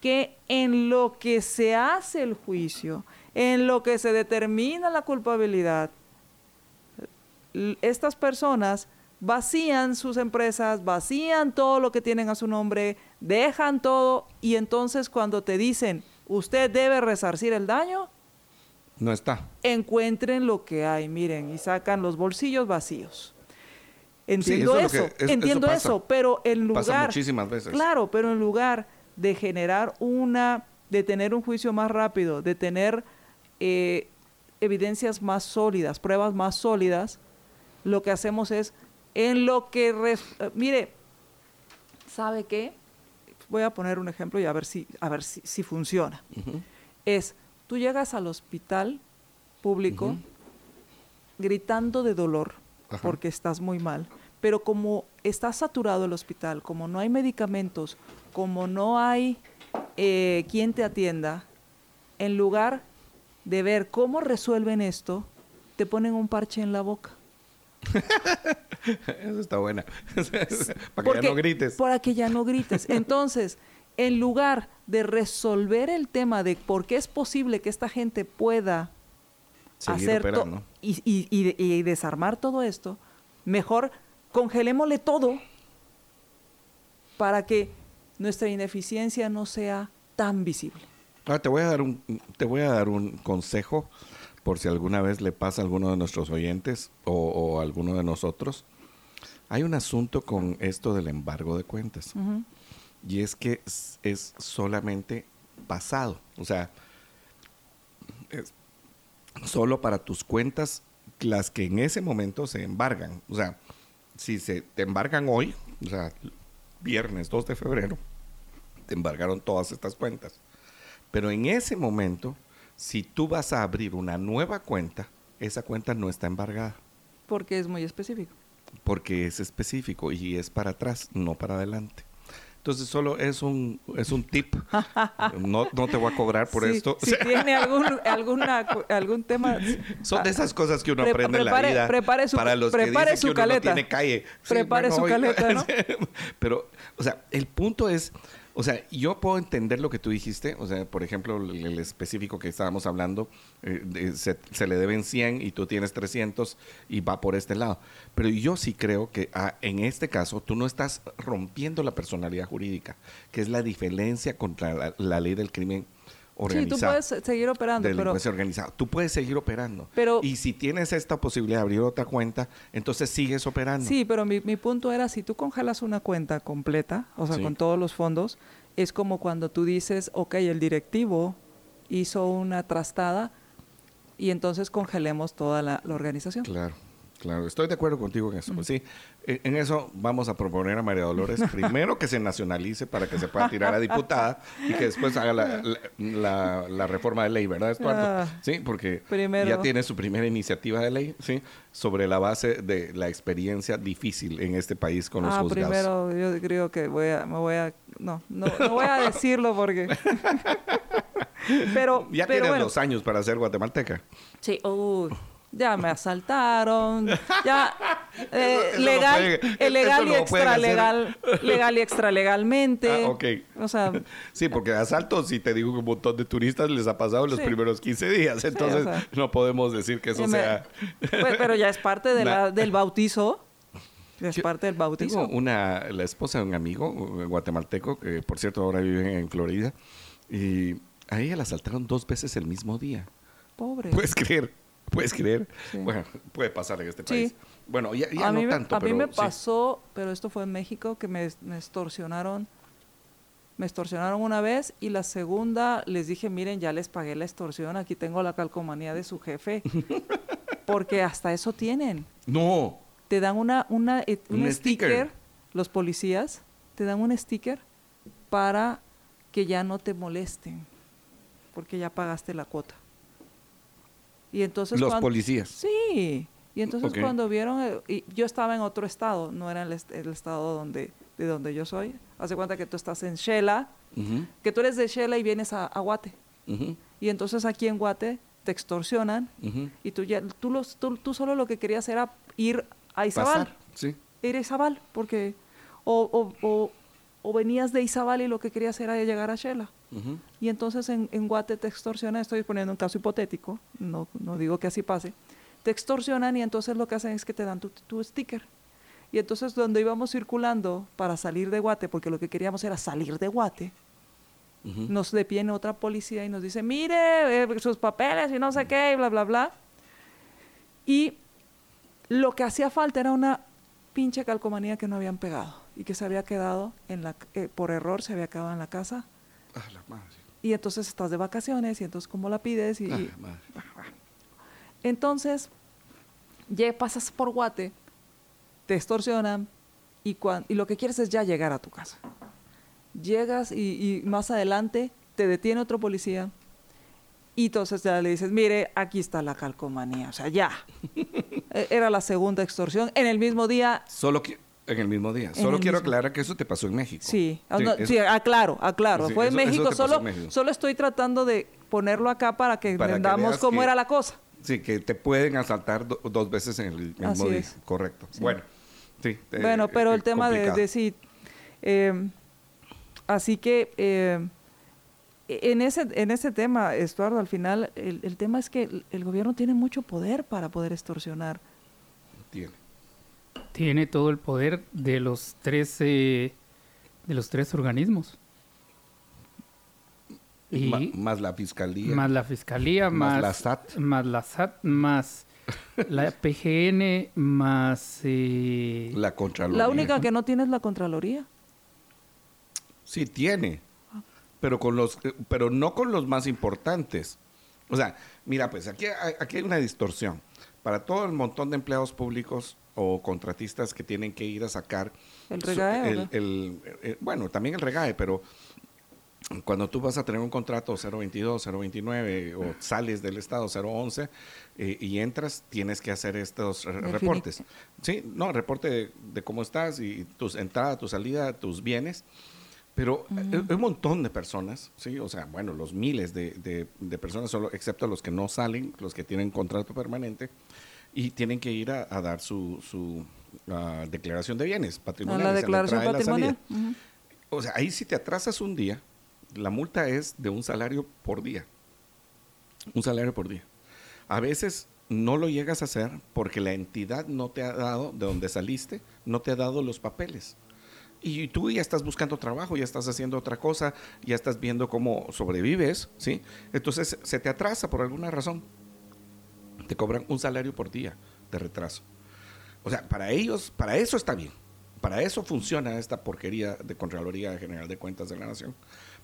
que en lo que se hace el juicio, en lo que se determina la culpabilidad, estas personas vacían sus empresas, vacían todo lo que tienen a su nombre, dejan todo y entonces cuando te dicen, usted debe resarcir el daño, no está. Encuentren lo que hay, miren, y sacan los bolsillos vacíos. Entiendo eso, entiendo eso, pero en lugar... Pasa muchísimas veces. Claro, pero en lugar de generar una, de tener un juicio más rápido, de tener eh, evidencias más sólidas, pruebas más sólidas, lo que hacemos es, en lo que, mire, ¿sabe qué? Voy a poner un ejemplo y a ver si, a ver si, funciona. Es, tú llegas al hospital público gritando de dolor porque estás muy mal, pero como está saturado el hospital, como no hay medicamentos, como no hay eh, quien te atienda, en lugar de ver cómo resuelven esto, te ponen un parche en la boca. [laughs] Eso está buena. [laughs] para que ya no grites. Para que ya no grites. Entonces, en lugar de resolver el tema de por qué es posible que esta gente pueda hacer y, y, desarmar todo esto, mejor congelémosle todo para que nuestra ineficiencia no sea tan visible. te voy a dar un, te voy a dar un consejo por si alguna vez le pasa a alguno de nuestros oyentes o, a alguno de nosotros. Hay un asunto con esto del embargo de cuentas. Y es que es, solamente pasado. O sea, es solo para tus cuentas las que en ese momento se embargan. O sea, si se te embargan hoy, o sea, viernes 2 de febrero, te embargaron todas estas cuentas. Pero en ese momento si tú vas a abrir una nueva cuenta, esa cuenta no está embargada. Porque es muy específico. Porque es específico y es para atrás, no para adelante. Entonces solo es un, es un tip. No, no te voy a cobrar por esto. Si tiene algún, alguna, algún tema. Son de esas cosas que uno aprende en la vida. Prepare su, para los prepare que su caleta. tiene calle. Prepare su caleta, ¿no? [laughs] Pero, o sea, el punto es o sea, yo puedo entender lo que tú dijiste, o sea, por ejemplo, el, específico que estábamos hablando, eh, se, le deben 100 y tú tienes 300 y va por este lado. Pero yo sí creo que ah, en este caso tú no estás rompiendo la personalidad jurídica, que es la diferencia contra la, ley del crimen organizado. Sí, tú puedes seguir operando. Pero, organizado. Tú puedes seguir operando. Pero, y si tienes esta posibilidad de abrir otra cuenta, entonces sigues operando. Sí, pero mi, mi punto era, si tú congelas una cuenta completa, o sea, con todos los fondos, es como cuando tú dices, ok, el directivo hizo una trastada y entonces congelemos toda la organización. Claro. Claro, estoy de acuerdo contigo en eso. Pues sí, e, en eso vamos a proponer a María Dolores [laughs] primero que se nacionalice para que se pueda tirar a diputada y que después haga la, reforma de ley, ¿verdad, Estuardo? Ah, sí, porque ya tiene su primera iniciativa de ley, ¿sí? Sobre la base de la experiencia difícil en este país con los ah, primero yo creo que voy a, me voy a, no, no, voy a decirlo porque... [laughs] [laughs] pero, ya pero tienes dos años para ser guatemalteca. Sí, uh, ya me asaltaron, ya [laughs] eh, legal, [laughs] legal y extra legal, legal y extra legalmente. Ah, ok. O sea, sí, porque asaltos, si te digo que un montón de turistas les ha pasado en los primeros 15 días, entonces no podemos decir que eso sea. [laughs] Pues, pero ya es parte de la, del bautizo. Es parte del bautizo. Tengo una, la esposa de un amigo guatemalteco, que por cierto ahora vive en Florida, y a ella la asaltaron dos veces el mismo día. Pobre. Puedes creer. ¿Puedes creer? Bueno, puede pasar en este país. Bueno, ya, a no mí tanto, A mí me pasó, pero esto fue en México, que me, extorsionaron. Me extorsionaron una vez y la segunda les dije, miren, ya les pagué la extorsión, aquí tengo la calcomanía de su jefe. [laughs] Porque hasta eso tienen. No. Te dan una, una, eh, un, sticker, los policías, te dan un sticker para que ya no te molesten, porque ya pagaste la cuota. Y entonces los policías. Sí. Y entonces cuando vieron, y yo estaba en otro estado, no era el, estado donde de donde yo soy. Haz de cuenta que tú estás en Shela, que tú eres de Shela y vienes a, Guate. Y entonces aquí en Guate te extorsionan y tú, ya, tú, los, tú, solo lo que querías era ir a Izabal. sí. Ir a Izabal, porque o, o, o, venías de Izabal y lo que querías era llegar a Shela. Y entonces en, en, Guate te extorsionan, estoy poniendo un caso hipotético, no, no digo que así pase, te extorsionan y entonces lo que hacen es que te dan tu, tu sticker. Y entonces donde íbamos circulando para salir de Guate, porque lo que queríamos era salir de Guate, nos detiene otra policía y nos dice, mire, eh, sus papeles y no sé qué, y bla, bla, bla. Y lo que hacía falta era una pinche calcomanía que no habían pegado y que se había quedado en la, eh, por error, se había quedado en la casa. Ah, la madre. Y entonces estás de vacaciones y entonces ¿cómo la pides? Y, ah, Entonces, ya pasas por Guate, te extorsionan y, y lo que quieres es ya llegar a tu casa llegas y, más adelante te detiene otro policía y entonces ya le dices, mire, aquí está la calcomanía, o sea, ya. [laughs] E, era la segunda extorsión en el mismo día. Solo que en el mismo día. Solo quiero aclarar que eso te pasó en México. Sí, sí, aclaro, aclaro. Fue en, México, solo, solo estoy tratando de ponerlo acá para que entendamos cómo era la cosa. Sí, que te pueden asaltar dos veces en el mismo día. Correcto. Bueno, sí. Bueno, pero el tema de, de sí, eh, Así que eh, en, ese, en ese tema, Estuardo, al final, el, tema es que el, gobierno tiene mucho poder para poder extorsionar. Tiene. Tiene todo el poder de los tres, de los tres organismos. Y más la fiscalía. Más la fiscalía, más, la SAT. Más la SAT, más [laughs] la PGN, más... Eh, la Contraloría. La única que no tiene es la Contraloría. Sí, tiene, pero, con los, pero no con los más importantes. O sea, mira, pues aquí, aquí hay una distorsión. Para todo el montón de empleados públicos o contratistas que tienen que ir a sacar... El regae. Eh, bueno, también el regae, pero cuando tú vas a tener un contrato 022, 029 o sales del estado 011 eh, y entras, tienes que hacer estos reportes. Sí, no, reporte de, de, cómo estás y tus entrada, tu salida, tus bienes. Pero hay un montón de personas, ¿sí? O sea, bueno, los miles de, de, personas, solo, excepto los que no salen, los que tienen contrato permanente, y tienen que ir a, dar su, su declaración de bienes patrimoniales. la declaración patrimonial. O sea, ahí si te atrasas un día, la multa es de un salario por día. Un salario por día. A veces no lo llegas a hacer porque la entidad no te ha dado, de donde saliste, no te ha dado los papeles y tú ya estás buscando trabajo, ya estás haciendo otra cosa, ya estás viendo cómo sobrevives, ¿sí? Entonces se te atrasa por alguna razón. Te cobran un salario por día de retraso. O sea, para ellos, para eso está bien. Para eso funciona esta porquería de Contraloría General de Cuentas de la Nación.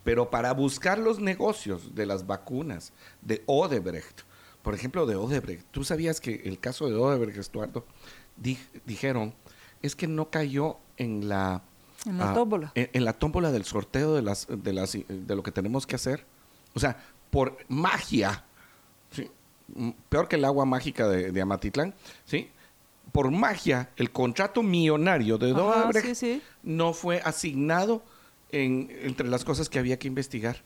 Pero para buscar los negocios de las vacunas de Odebrecht, por ejemplo, de Odebrecht, tú sabías que el caso de Odebrecht, Estuardo, dijeron, es que no cayó en la en la tómbola. En, la tómbola del sorteo de, las, de, las, de lo que tenemos que hacer. O sea, por magia, peor que el agua mágica de, Amatitlán, ¿sí? por magia, el contrato millonario de Dobrecht no fue asignado en, entre las cosas que había que investigar.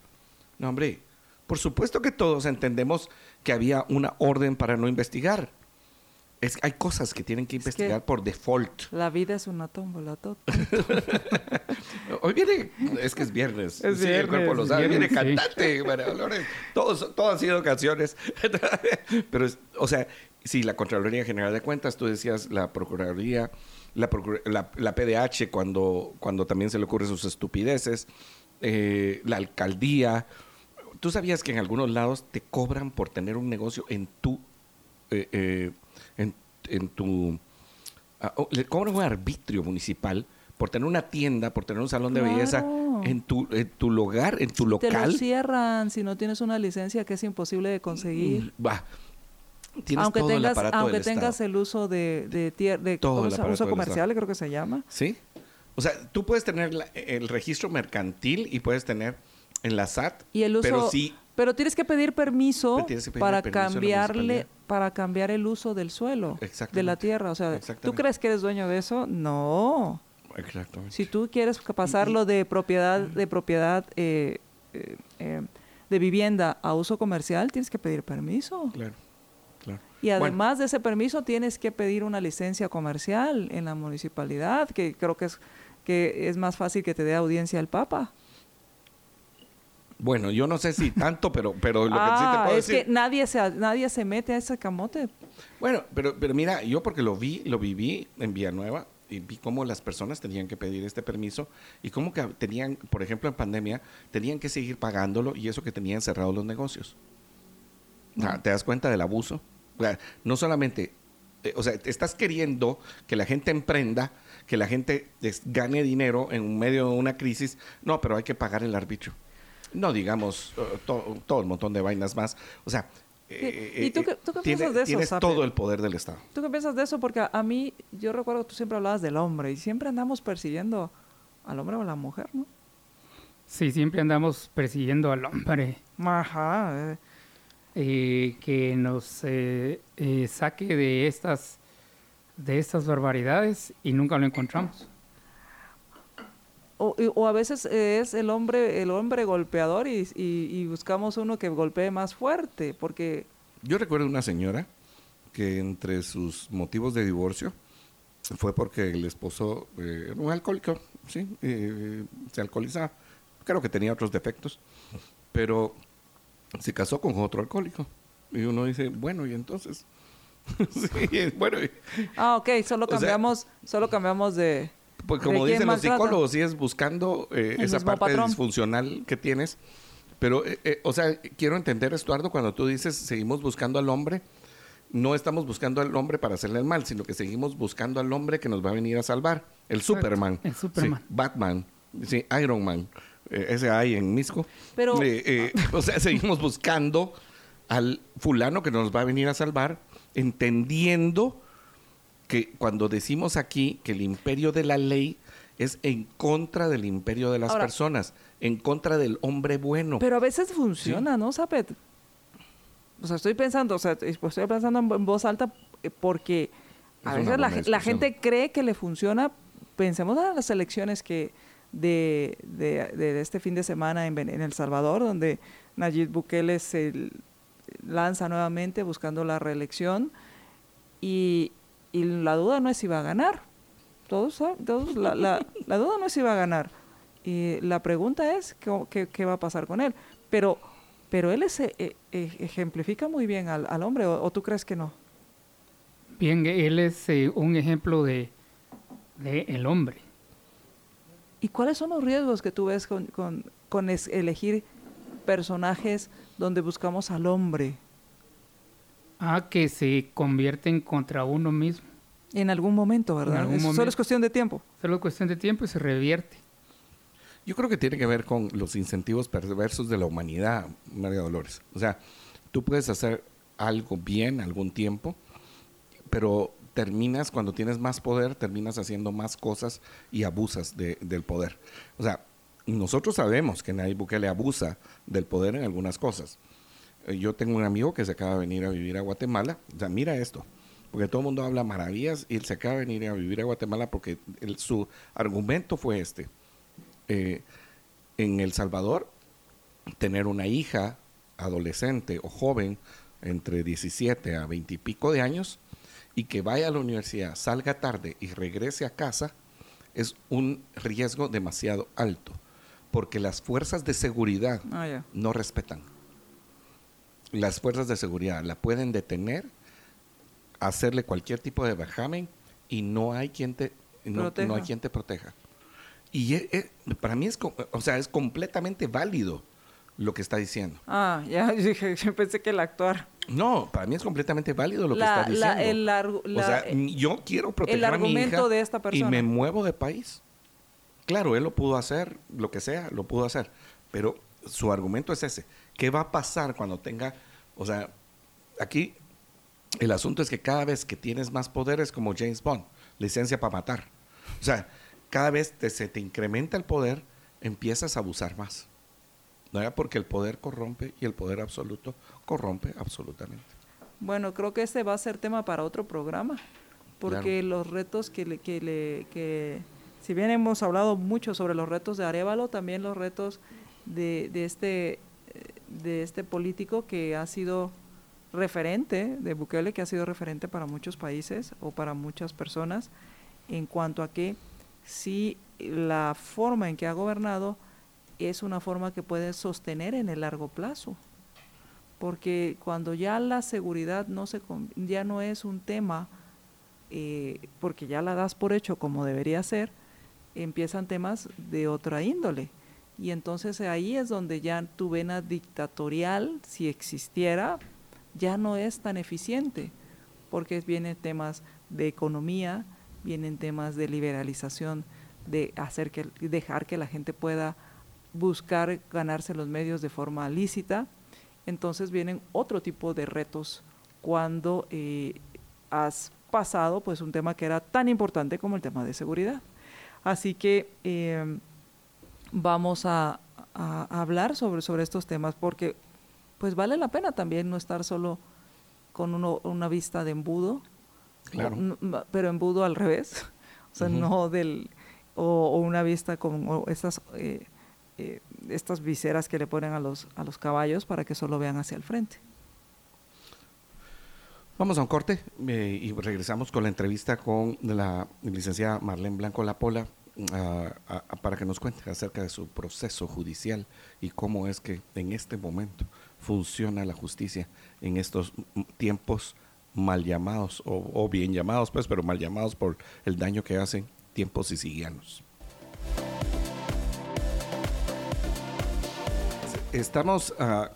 No, hombre, por supuesto que todos entendemos que había una orden para no investigar. Es, hay cosas que tienen que investigar por default. La vida es una tómbola, todo. [laughs] Hoy viene, es que es viernes. sí, el cuerpo lo sabe. viene cantante, [laughs] Todos, han sido canciones. [laughs] Pero, o sea, sí, la Contraloría General de Cuentas, tú decías la Procuraduría, la, la, PDH, cuando, cuando también se le ocurren sus estupideces, eh, la alcaldía. ¿Tú sabías que en algunos lados te cobran por tener un negocio en tu eh, eh, en, tu... Uh, le cobran un arbitrio municipal por tener una tienda, por tener un salón de belleza en tu, en tu lugar, en tu local. Te lo cierran si no tienes una licencia que es imposible de conseguir. Mm, va. aunque tengas, aunque tengas el uso de, de, de, uso comercial, creo que se llama. Sí. O sea, tú puedes tener el registro mercantil y puedes tener en la SAT, y el uso, pero sí pero tienes que pedir permiso para cambiarle, para cambiar el uso del suelo, de la tierra. O sea, ¿tú crees que eres dueño de eso? No. Exactamente. Si tú quieres pasarlo de propiedad, de propiedad eh, eh, eh, de vivienda a uso comercial, tienes que pedir permiso. Claro, claro. Y Bueno. además de ese permiso, tienes que pedir una licencia comercial en la municipalidad, que creo que es que es más fácil que te dé audiencia el Papa. Bueno, yo no sé si [laughs] tanto, pero, pero lo que sí te ah, puedo es decir. que nadie se, nadie se mete a ese camote. Bueno, pero, pero mira, yo porque lo vi, lo viví en Villanueva y vi cómo las personas tenían que pedir este permiso y cómo que tenían, por ejemplo, en pandemia, tenían que seguir pagándolo y eso que tenían cerrados los negocios. Sea, ¿Te das cuenta del abuso? O sea, no solamente, eh, o sea, estás queriendo que la gente emprenda, que la gente gane dinero en medio de una crisis, no, pero hay que pagar el arbitrio. No digamos eh, to- todo el montón de vainas más. O sea, eh, ¿Y tú eh, qué- tú qué tiene- piensas de eso, tienes todo el poder del Estado. ¿Tú qué piensas de eso? Porque a, a mí, yo recuerdo que tú siempre hablabas del hombre y siempre andamos persiguiendo al hombre o a la mujer, ¿no? Sí, siempre andamos persiguiendo al hombre Ajá. eh. eh, que nos eh, eh, saque de estas de estas barbaridades y nunca lo encontramos. O, a veces es el hombre el hombre golpeador y, y- y buscamos uno que golpee más fuerte, porque Yo recuerdo una señora que entre sus motivos de divorcio fue porque el esposo eh, era un alcohólico, sí, eh, se alcoholizaba. Creo que tenía otros defectos, pero se casó con otro alcohólico. Y uno dice, bueno, y entonces, [laughs] sí, bueno, y- ah, ok, solo O sea- cambiamos solo cambiamos de Pues ¿De como dicen los psicólogos, sí es buscando eh, esa parte patrón. disfuncional que tienes. Pero, eh, eh, o sea, quiero entender, Estuardo, cuando tú dices seguimos buscando al hombre, no estamos buscando al hombre para hacerle el mal, sino que seguimos buscando al hombre que nos va a venir a salvar. El Exacto, Superman. el Superman. Sí, Batman. Sí, Iron Man. Ese hay en Misco. Pero- [laughs] o sea, seguimos buscando al fulano que nos va a venir a salvar, entendiendo que cuando decimos aquí que el imperio de la ley es en contra del imperio de las Ahora- personas, en contra del hombre bueno. Pero a veces funciona, ¿no, Zapet? O sea, estoy pensando, o sea, estoy pensando en, voz alta eh, porque a Es veces la, gente cree que le funciona. Pensemos en las elecciones que de, de- de este fin de semana en, en El Salvador, donde Nayib Bukele se lanza nuevamente buscando la reelección y, y la duda no es si va a ganar. Todos, saben- todos la, la- [laughs] la duda no es si va a ganar. Y la pregunta es qué, qué- qué va a pasar con él. Pero, pero él es, eh, eh, ejemplifica muy bien al, al hombre, o, o tú crees que no? Bien, él es eh, un ejemplo de, de el hombre. ¿Y cuáles son los riesgos que tú ves con, con, con es- elegir personajes donde buscamos al hombre A que se convierten contra uno mismo. en algún momento, verdad? algún Es- Solo momento. es cuestión de tiempo. Solo es cuestión de tiempo y se revierte. Yo creo que tiene que ver con los incentivos perversos de la humanidad, María Dolores. O sea, tú puedes hacer algo bien algún tiempo, pero terminas, cuando tienes más poder, terminas haciendo más cosas y abusas de- del poder. O sea, nosotros sabemos que Nayib Bukele abusa del poder en algunas cosas. Eh, Yo tengo un amigo que se acaba de venir a vivir a Guatemala. O sea, mira esto. Porque todo el mundo habla maravillas y él se acaba de venir a vivir a Guatemala porque él- su argumento fue este. Eh, en El Salvador, tener una hija adolescente o joven entre 17 a 20 y pico de años y que vaya a la universidad, salga tarde y regrese a casa es un riesgo demasiado alto porque las fuerzas de seguridad Ah, no respetan. Las fuerzas de seguridad la pueden detener, hacerle cualquier tipo de vejamen y no hay quien te no, hay quien te proteja. Y e- e- para mí es, o sea, es completamente válido lo que está diciendo. Ah, ya, [laughs] dije, yo pensé que el actuar. No, para mí es completamente válido lo La- que está la- diciendo. el argu- o sea, eh, yo quiero proteger el a mi argumento hija de esta y persona. me muevo de país. Claro, él lo pudo hacer, lo que sea, lo pudo hacer. Pero su argumento es ese. ¿Qué va a pasar cuando tenga, o sea, aquí el asunto es que cada vez que tienes más poder es como James Bond, licencia para matar. O sea, cada vez te- se te incrementa el poder, empiezas a abusar más. ¿No era? Porque el poder corrompe y el poder absoluto corrompe absolutamente. Bueno, creo que este va a ser tema para otro programa, porque Claro. los retos que le, que le, que, si bien hemos hablado mucho sobre los retos de Arevalo, también los retos de, de este, de este político que ha sido referente, de Bukele, que ha sido referente para muchos países o para muchas personas, en cuanto a que si la forma en que ha gobernado es una forma que puede sostener en el largo plazo. Porque cuando ya la seguridad no se ya no es un tema, eh, porque ya la das por hecho como debería ser, empiezan temas de otra índole. Y entonces ahí es donde ya tu vena dictatorial, si existiera, ya no es tan eficiente, porque vienen temas de economía, vienen temas de liberalización, de hacer que, dejar que la gente pueda buscar ganarse los medios de forma lícita. Entonces vienen otro tipo de retos cuando eh, has pasado pues un tema que era tan importante como el tema de seguridad. Así que eh, vamos a, hablar sobre, sobre estos temas porque pues vale la pena también no estar solo con una vista de embudo, pero embudo al revés, o sea, no del, o, una vista con estas, eh, eh, estas viseras que le ponen a los, a los caballos para que solo vean hacia el frente. Vamos a un corte eh, y regresamos con la entrevista con la licenciada Marlene Blanco Lapola para que nos cuente acerca de su proceso judicial y cómo es que en este momento funciona la justicia en estos tiempos mal llamados o, bien llamados, pues, pero mal llamados por el daño que hacen tiempos sicilianos. Estamos ah,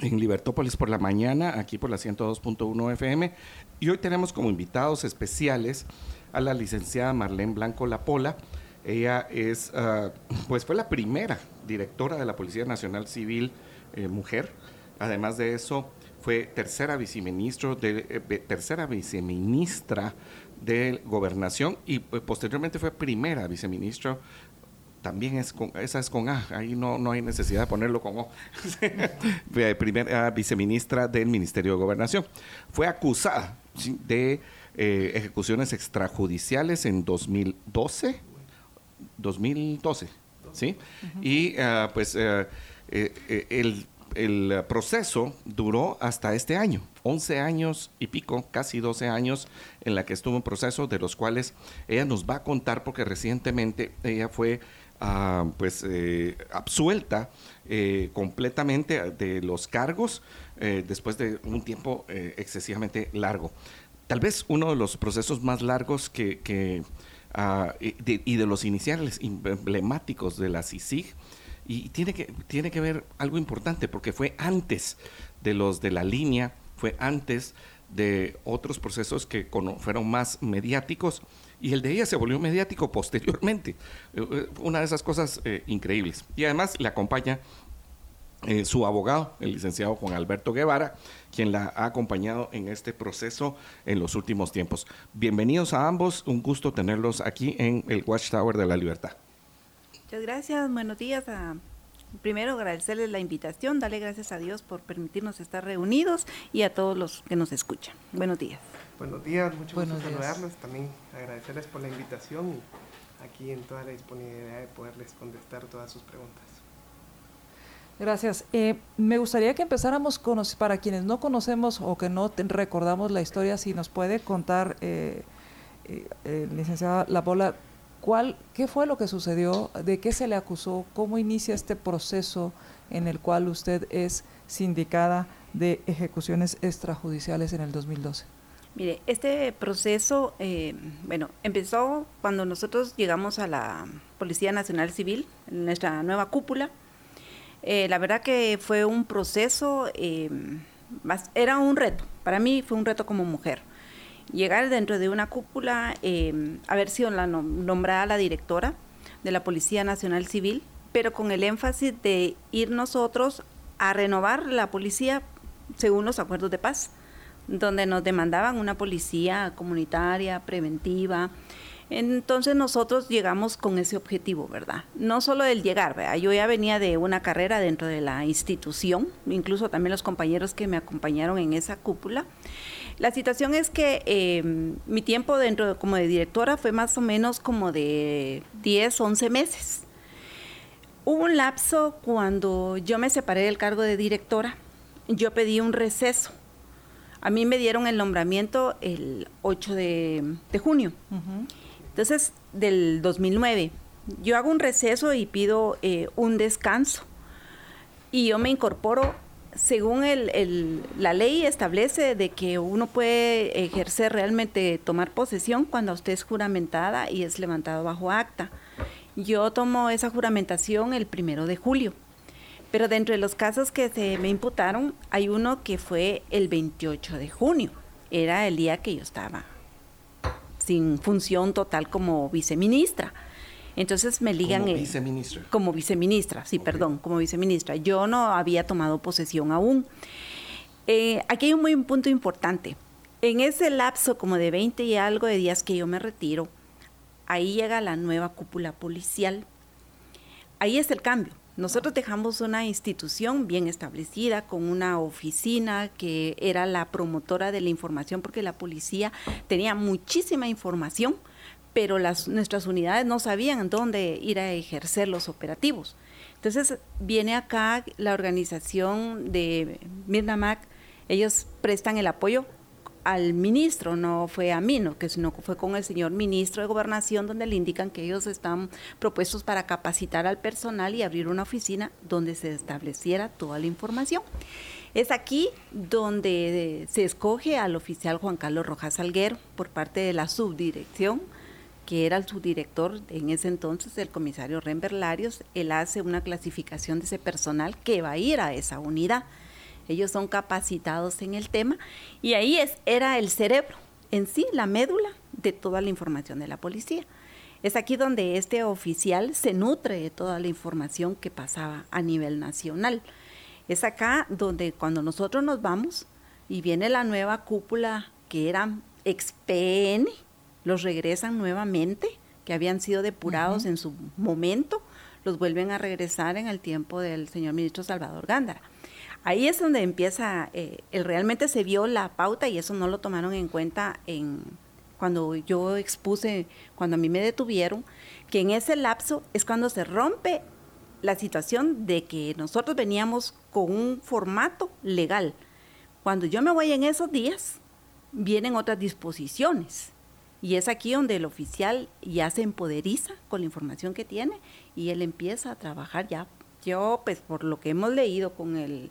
en Libertópolis por la mañana, aquí por la 102.1 FM, y hoy tenemos como invitados especiales a la licenciada Marlene Blanco Lapola. Ella es, ah, pues fue la primera directora de la Policía Nacional Civil eh, mujer. Además de eso, fue tercera viceministro de, eh, tercera viceministra de gobernación y pues, posteriormente fue primera viceministra también es con, esa es con A, ahí no, no hay necesidad de ponerlo con O. [laughs] primera viceministra del Ministerio de Gobernación. Fue acusada de eh, ejecuciones extrajudiciales en 2012, 2012, ¿sí? Y ah, pues eh, eh, el, el, proceso duró hasta este año, 11 años y pico, casi 12 años en la que estuvo en proceso, de los cuales ella nos va a contar porque recientemente ella fue ah, pues absuelta completamente de los cargos después de un tiempo excesivamente largo tal vez uno de los procesos más largos que, ah, y de los iniciales emblemáticos de la CICIG, y tiene que, tiene que ver algo importante, porque fue antes de los de la línea, fue antes de otros procesos que fueron más mediáticos, y el de ella se volvió mediático posteriormente. Eh, eh, una de esas cosas eh, increíbles. Y además le acompaña eh, su abogado, el licenciado Juan Alberto Guevara, quien la ha acompañado en este proceso en los últimos tiempos. Bienvenidos a ambos, un gusto tenerlos aquí en el Watchtower de la Libertad. Muchas gracias, buenos días. primero agradecerles la invitación, darle gracias a Dios por permitirnos estar reunidos y a todos los que nos escuchan. Buenos días. Buenos días, mucho gusto saludarlos, también agradecerles por la invitación y aquí en toda la disponibilidad de poderles contestar todas sus preguntas. Gracias. Eh, me gustaría que empezáramos con, para quienes no conocemos o que no recordamos la historia, si nos puede contar, eh, eh, licenciada La Bola, ¿cuál, ¿qué fue lo que sucedió? ¿De qué se le acusó? ¿Cómo inicia este proceso en el cual usted es sindicada de ejecuciones extrajudiciales en el 2012? Mire, este proceso, bueno, empezó cuando nosotros llegamos a la Policía Nacional Civil, en nuestra nueva cúpula, eh, la verdad que fue un proceso, eh, era un reto, para mí fue un reto como mujer. Llegar dentro de una cúpula, eh, haber sido la nombrada la directora de la Policía Nacional Civil, pero con el énfasis de ir nosotros a renovar la policía según los acuerdos de paz, donde nos demandaban una policía comunitaria, preventiva, Entonces nosotros llegamos con ese objetivo, ¿verdad? No solo del llegar, ¿verdad? Yo ya venía de una carrera dentro de la institución, incluso también los compañeros que me acompañaron en esa cúpula. La situación es que em, mi tiempo dentro como de directora fue más o menos como de 10, 11 meses. Hubo un lapso cuando yo me separé del cargo de directora, yo pedí un receso. A mí me dieron el nombramiento el 8 de, junio. Entonces, del 2009, yo hago un receso y pido eh, un descanso. Y yo me incorporo, según el, la ley establece de que uno puede ejercer realmente, tomar posesión cuando usted es juramentada y es levantado bajo acta. Yo tomo esa juramentación el primero de julio. Pero dentro de los casos que se me imputaron, hay uno que fue el 28 de junio. Era el día que yo estaba sin función total como viceministra. Entonces me ligan... Como viceministra. Como viceministra, sí, perdón, como viceministra. Yo no había tomado posesión aún. Eh, aquí hay un muy un punto importante. En ese lapso como de 20 y algo de días que yo me retiro, ahí llega la nueva cúpula policial. Ahí es el cambio. Nosotros dejamos una institución bien establecida, con una oficina que era la promotora de la información, porque la policía tenía muchísima información, pero las, nuestras unidades no sabían dónde ir a ejercer los operativos. Entonces viene acá la organización de Mirnamac, ellos prestan el apoyo al ministro, no fue a mí, no, que sino fue con el señor ministro de Gobernación, donde le indican que ellos están propuestos para capacitar al personal y abrir una oficina donde se estableciera toda la información. Es aquí donde se escoge al oficial Juan Carlos Rojas Alguero por parte de la subdirección, que era el subdirector en ese entonces, el comisario Renber Larios. Él hace una clasificación de ese personal que va a ir a esa unidad ellos son capacitados en el tema y ahí es, era el cerebro en sí, la médula de toda la información de la policía. Es aquí donde este oficial se nutre de toda la información que pasaba a nivel nacional. Es acá donde cuando nosotros nos vamos y viene la nueva cúpula que eran ex-PN, los regresan nuevamente, que habían sido depurados en su momento, los vuelven a regresar en el tiempo del señor ministro Salvador Gándara. Ahí es donde empieza, eh, el, realmente se vio la pauta y eso no lo tomaron en cuenta en cuando yo expuse, cuando a mí me detuvieron, que en ese lapso es cuando se rompe la situación de que nosotros veníamos con un formato legal. Cuando yo me voy en esos días, vienen otras disposiciones. Y es aquí donde el oficial ya se empoderiza con la información que tiene y él empieza a trabajar ya yo, pues por lo que hemos leído con el,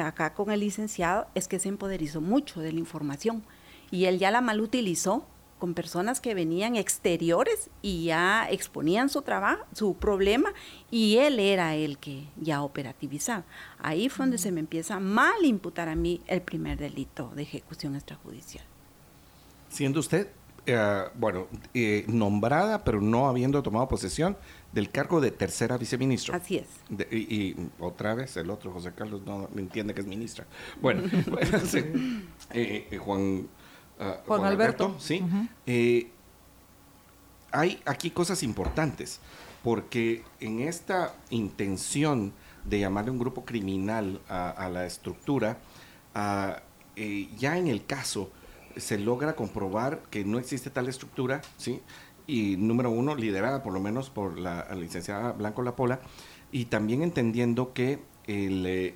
acá con el licenciado, es que se empoderizó mucho de la información y él ya la mal utilizó con personas que venían exteriores y ya exponían su trabajo, su problema, y él era el que ya operativizaba. Ahí fue donde se me empieza a mal imputar a mí el primer delito de ejecución extrajudicial. Siendo usted, eh, bueno, eh, nombrada, pero no habiendo tomado posesión del cargo de tercera viceministro. Así es. y, otra vez el otro, José Carlos, no entiende que es ministra. Bueno, [laughs] eh, eh, Juan, ah, Juan, Alberto, sí. Eh, hay aquí cosas importantes, porque en esta intención de llamarle un grupo criminal a, la estructura, ah, ya en el caso se logra comprobar que no existe tal estructura, ¿sí? Y número uno, liderada por lo menos por la, licenciada Blanco Lapola, y también entendiendo que eh,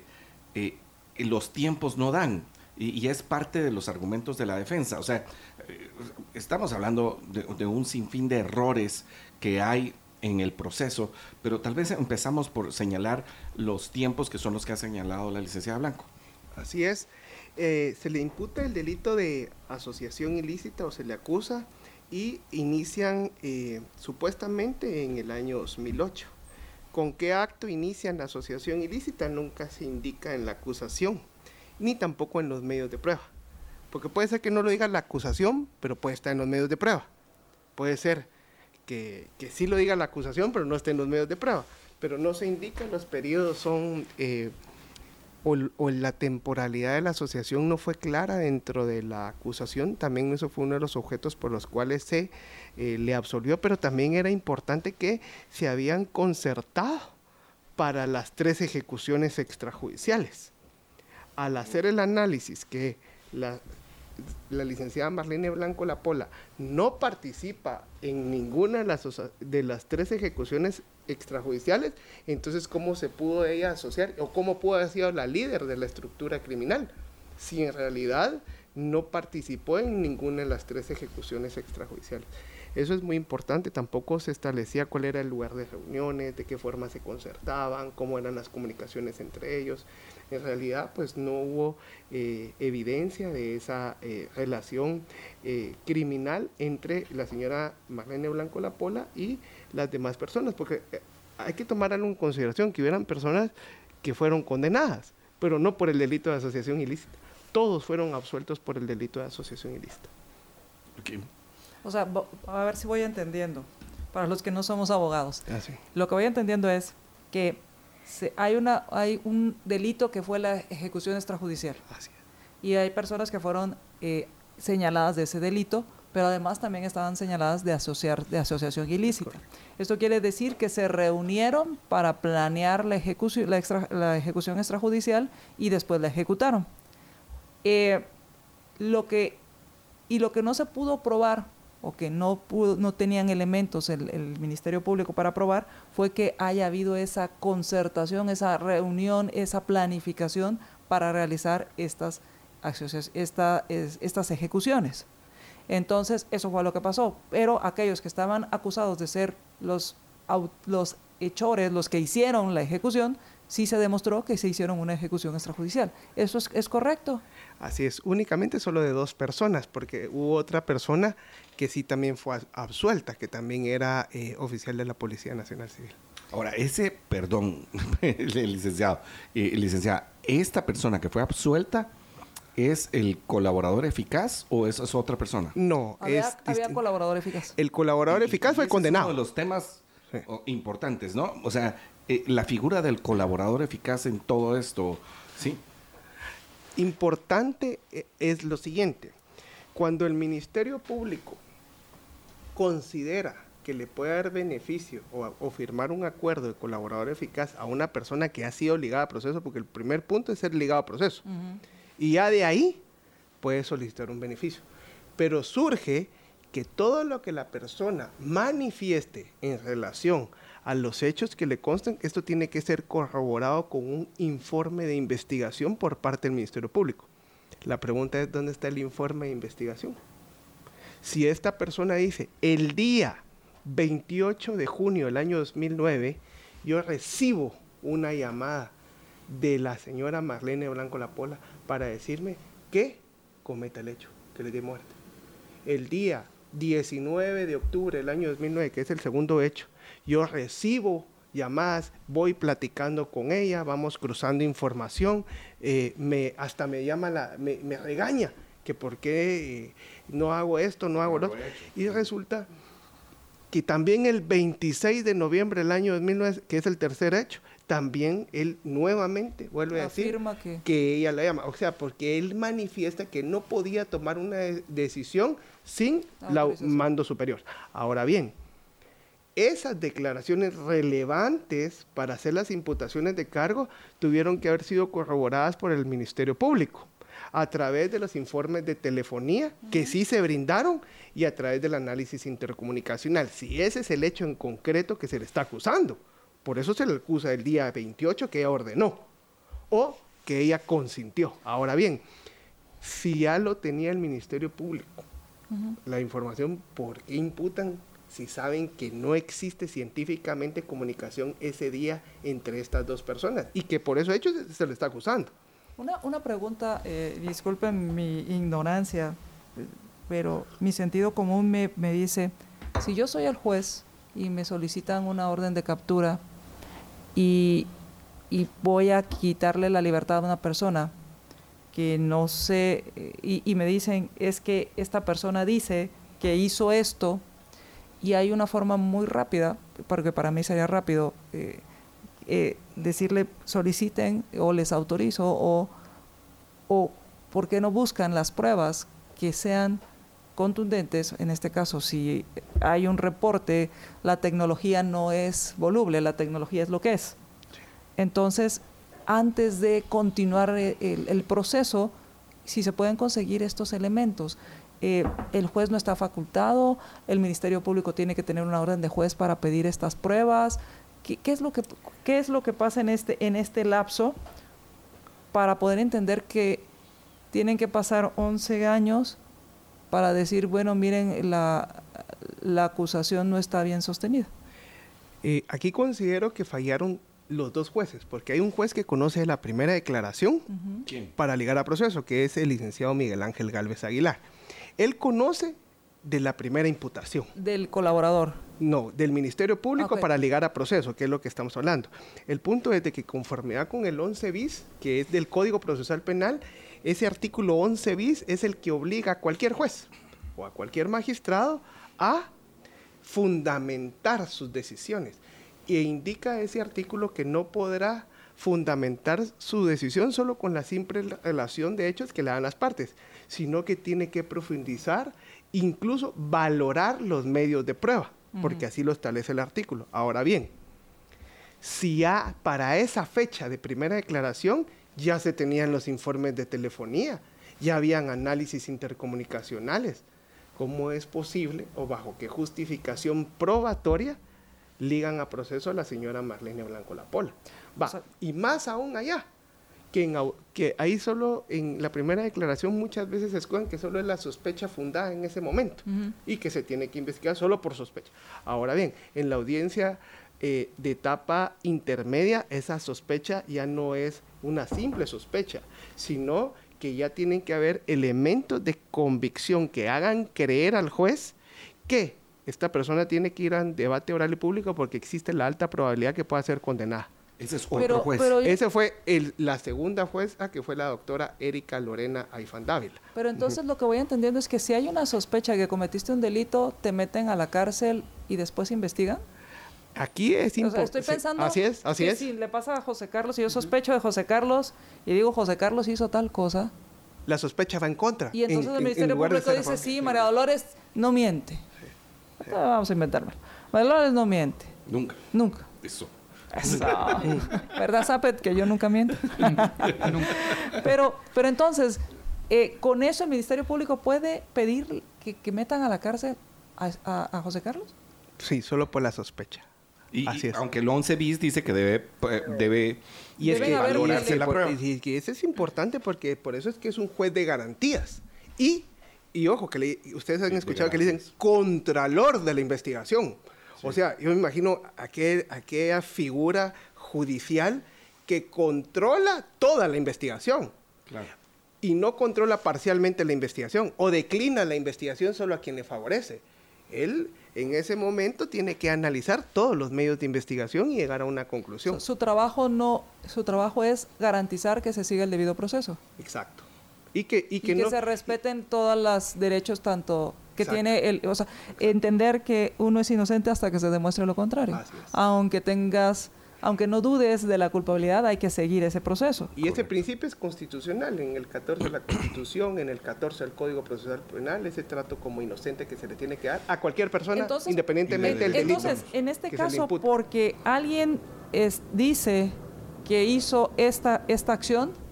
eh, los tiempos no dan, y, es parte de los argumentos de la defensa. O sea, eh, estamos hablando de, un sinfín de errores que hay en el proceso, pero tal vez empezamos por señalar los tiempos que son los que ha señalado la licenciada Blanco. Así es. se le imputa el delito de asociación ilícita o se le acusa y inician eh, supuestamente en el año 2008. ¿Con qué acto inician la asociación ilícita? Nunca se indica en la acusación, ni tampoco en los medios de prueba. Porque puede ser que no lo diga la acusación, pero puede estar en los medios de prueba. Puede ser que, sí lo diga la acusación, pero no esté en los medios de prueba. Pero no se indica, los periodos son eh, o, la temporalidad de la asociación no fue clara dentro de la acusación. También eso fue uno de los objetos por los cuales se eh, le absolvió, pero también era importante que se habían concertado para las tres ejecuciones extrajudiciales. Al hacer el análisis que la la licenciada Marlene Blanco Lapola no participa en ninguna de las, de las tres ejecuciones extrajudiciales, entonces ¿cómo se pudo ella asociar o cómo pudo haber sido la líder de la estructura criminal? Si en realidad no participó en ninguna de las tres ejecuciones extrajudiciales. Eso es muy importante, tampoco se establecía cuál era el lugar de reuniones, de qué forma se concertaban, cómo eran las comunicaciones entre ellos. En realidad, pues no hubo eh, evidencia de esa eh, relación eh, criminal entre la señora Marlene Blanco Lapola y las demás personas, porque hay que tomar algo en consideración, que hubieran personas que fueron condenadas, pero no por el delito de asociación ilícita. Todos fueron absueltos por el delito de asociación ilícita. O sea, a ver si voy entendiendo, para los que no somos abogados. Ah, Lo que voy entendiendo es que hay, una, hay un delito que fue la ejecución extrajudicial. Y hay personas que fueron eh, señaladas de ese delito, pero además también estaban señaladas de, asociar, de asociación ilícita. Esto quiere decir que se reunieron para planear la ejecución, la, la ejecución extrajudicial y después la ejecutaron. Eh, lo que, y lo que no se pudo probar o que no, no tenían elementos el, el, Ministerio Público para probar fue que haya habido esa concertación, esa reunión, esa planificación para realizar estas, esta, estas ejecuciones. Entonces, eso fue lo que pasó. Pero aquellos que estaban acusados de ser los, los hechores, los que hicieron la ejecución, sí se demostró que se hicieron una ejecución extrajudicial. ¿Eso es, es correcto? Así es, únicamente solo de dos personas, porque hubo otra persona que sí también fue absuelta, que también era eh, oficial de la Policía Nacional Civil. Ahora, ese, perdón, [laughs] licenciado, eh, licenciada, ¿esta persona que fue absuelta es el colaborador eficaz o es, otra persona? No, había, es... Había colaborador eficaz. El colaborador eficaz fue condenado. Es uno de los temas importantes, ¿no? O sea, eh, la figura del colaborador eficaz en todo esto, ¿sí? Importante es lo siguiente, cuando el Ministerio Público considera que le puede dar beneficio o, firmar un acuerdo de colaborador eficaz a una persona que ha sido ligada a proceso, porque el primer punto es ser ligado a proceso. Y ya de ahí puede solicitar un beneficio. Pero surge que todo lo que la persona manifieste en relación a los hechos que le constan, esto tiene que ser corroborado con un informe de investigación por parte del Ministerio Público. La pregunta es, ¿dónde está el informe de investigación? Si esta persona dice, el día 28 de junio del año 2009, yo recibo una llamada de la señora Marlene Blanco Lapola para decirme que cometa el hecho, que le dé muerte. El día 19 de octubre del año 2009, que es el segundo hecho, yo recibo llamadas, voy platicando con ella, vamos cruzando información, eh, me, hasta me llama, la, me, me regaña que por qué eh, no hago esto, no hago lo otro. Y resulta que también el 26 de noviembre del año 2009, que es el tercer hecho, también él nuevamente vuelve a decir que... ella la llama. O sea, porque él manifiesta que no podía tomar una decisión sin la mando superior. Ahora bien, esas declaraciones relevantes para hacer las imputaciones de cargo tuvieron que haber sido corroboradas por el Ministerio Público a través de los informes de telefonía que sí se brindaron y a través del análisis intercomunicacional. Si ese es el hecho en concreto que se le está acusando. Por eso se le acusa el día 28 que ella ordenó o que ella consintió. Ahora bien, si ya lo tenía el Ministerio Público, la información, ¿por qué imputan si saben que no existe científicamente comunicación ese día entre estas dos personas y que por eso hecho se le está acusando? Una, una pregunta, eh, disculpen mi ignorancia, pero mi sentido común me, me dice, si yo soy el juez y me solicitan una orden de captura y, y voy a quitarle la libertad a una persona que no sé, y, y, me dicen, es que esta persona dice que hizo esto y hay una forma muy rápida, porque para mí sería rápido, eh, eh, decirle soliciten o les autorizo o, o por qué no buscan las pruebas que sean contundentes, en este caso si hay un reporte, la tecnología no es voluble, la tecnología es lo que es. Entonces, antes de continuar el, el proceso, si se pueden conseguir estos elementos, eh, el juez no está facultado, el Ministerio Público tiene que tener una orden de juez para pedir estas pruebas. ¿Qué, es, lo que, qué es lo que pasa en este, en este lapso para poder entender que tienen que pasar 11 años para decir, bueno, miren, la, la acusación no está bien sostenida? Eh, aquí considero que fallaron los dos jueces, porque hay un juez que conoce la primera declaración para ligar a proceso, que es el licenciado Miguel Ángel Galvez Aguilar. Él conoce de la primera imputación. Del colaborador. No, del Ministerio Público para ligar a proceso, que es lo que estamos hablando. El punto es de que conformidad con el 11 bis, que es del Código Procesal Penal, ese artículo 11 bis es el que obliga a cualquier juez o a cualquier magistrado a fundamentar sus decisiones. E indica ese artículo que no podrá fundamentar su decisión solo con la simple relación de hechos que le dan las partes, sino que tiene que profundizar, incluso valorar los medios de prueba, porque así lo establece el artículo. Ahora bien, si ya para esa fecha de primera declaración ya se tenían los informes de telefonía, ya habían análisis intercomunicacionales, ¿cómo es posible o bajo qué justificación probatoria ligan a proceso a la señora Marlene Blanco Lapola? Va, y más aún allá, que, ahí solo en la primera declaración muchas veces se escudan que solo es la sospecha fundada en ese momento y que se tiene que investigar solo por sospecha. Ahora bien, en la audiencia eh, de etapa intermedia, esa sospecha ya no es una simple sospecha, sino que ya tienen que haber elementos de convicción que hagan creer al juez que esta persona tiene que ir a debate oral y público porque existe la alta probabilidad que pueda ser condenada. Ese es otro juez. Ese fue la segunda jueza que fue la doctora Erika Lorena Aifán Dávila. Pero entonces lo que voy entendiendo es que si hay una sospecha que cometiste un delito, te meten a la cárcel y después investigan. Aquí es importante. estoy pensando. así es, así es. Si le pasa a José Carlos y yo sospecho de José Carlos y digo José Carlos hizo tal cosa. La sospecha va en contra. Y entonces el Ministerio Público dice: Sí, María Dolores no miente. Vamos a inventarlo. María Dolores no miente. Nunca. Nunca. Eso. [laughs] ¿Verdad, Zapet? Que yo nunca miento. [laughs] pero, pero entonces, eh, con eso el Ministerio Público puede pedir que, metan a la cárcel a, José Carlos. Sí, solo por la sospecha. Y, Así es. aunque el 11 bis dice que debe, eh, debe y es que valorarse la prueba. Y, que eso es importante porque por eso es que es un juez de garantías. Y, y ojo, que ustedes han escuchado que le dicen contralor de la investigación. O sea, yo me imagino aquella figura judicial que controla toda la investigación. Y no controla parcialmente la investigación o declina la investigación solo a quien le favorece. Él en ese momento tiene que analizar todos los medios de investigación y llegar a una conclusión. Su, trabajo no, su trabajo es garantizar que se siga el debido proceso. Exacto. Y que, y que, que se respeten todos los derechos tanto que tiene el, o sea, entender que uno es inocente hasta que se demuestre lo contrario. Aunque tengas, aunque no dudes de la culpabilidad, hay que seguir ese proceso. Y ese principio es constitucional, en el 14 de la Constitución, en el 14 del Código Procesal Penal, ese trato como inocente que se le tiene que dar a cualquier persona, independientemente del delito. Entonces, en este caso, porque alguien es, dice que hizo esta, esta acción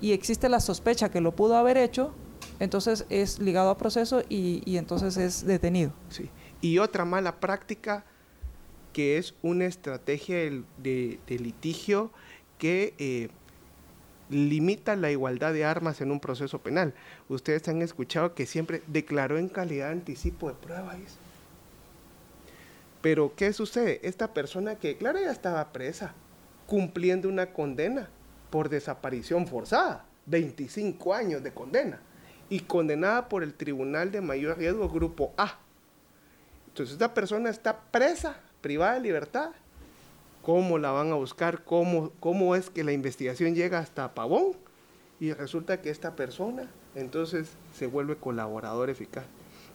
y existe la sospecha que lo pudo haber hecho, entonces es ligado a proceso y, entonces es detenido. Sí. Y otra mala práctica que es una estrategia de, litigio que eh, limita la igualdad de armas en un proceso penal. Ustedes han escuchado que siempre declaró en calidad de anticipo de prueba. Pero ¿qué sucede? Esta persona que declara ya estaba presa, cumpliendo una condena por desaparición forzada, 25 años de condena y condenada por el Tribunal de Mayor Riesgo Grupo A. Entonces esta persona está presa, privada de libertad. ¿Cómo la van a buscar? ¿Cómo, cómo es que la investigación llega hasta Pavón? Y resulta que esta persona entonces se vuelve colaborador eficaz.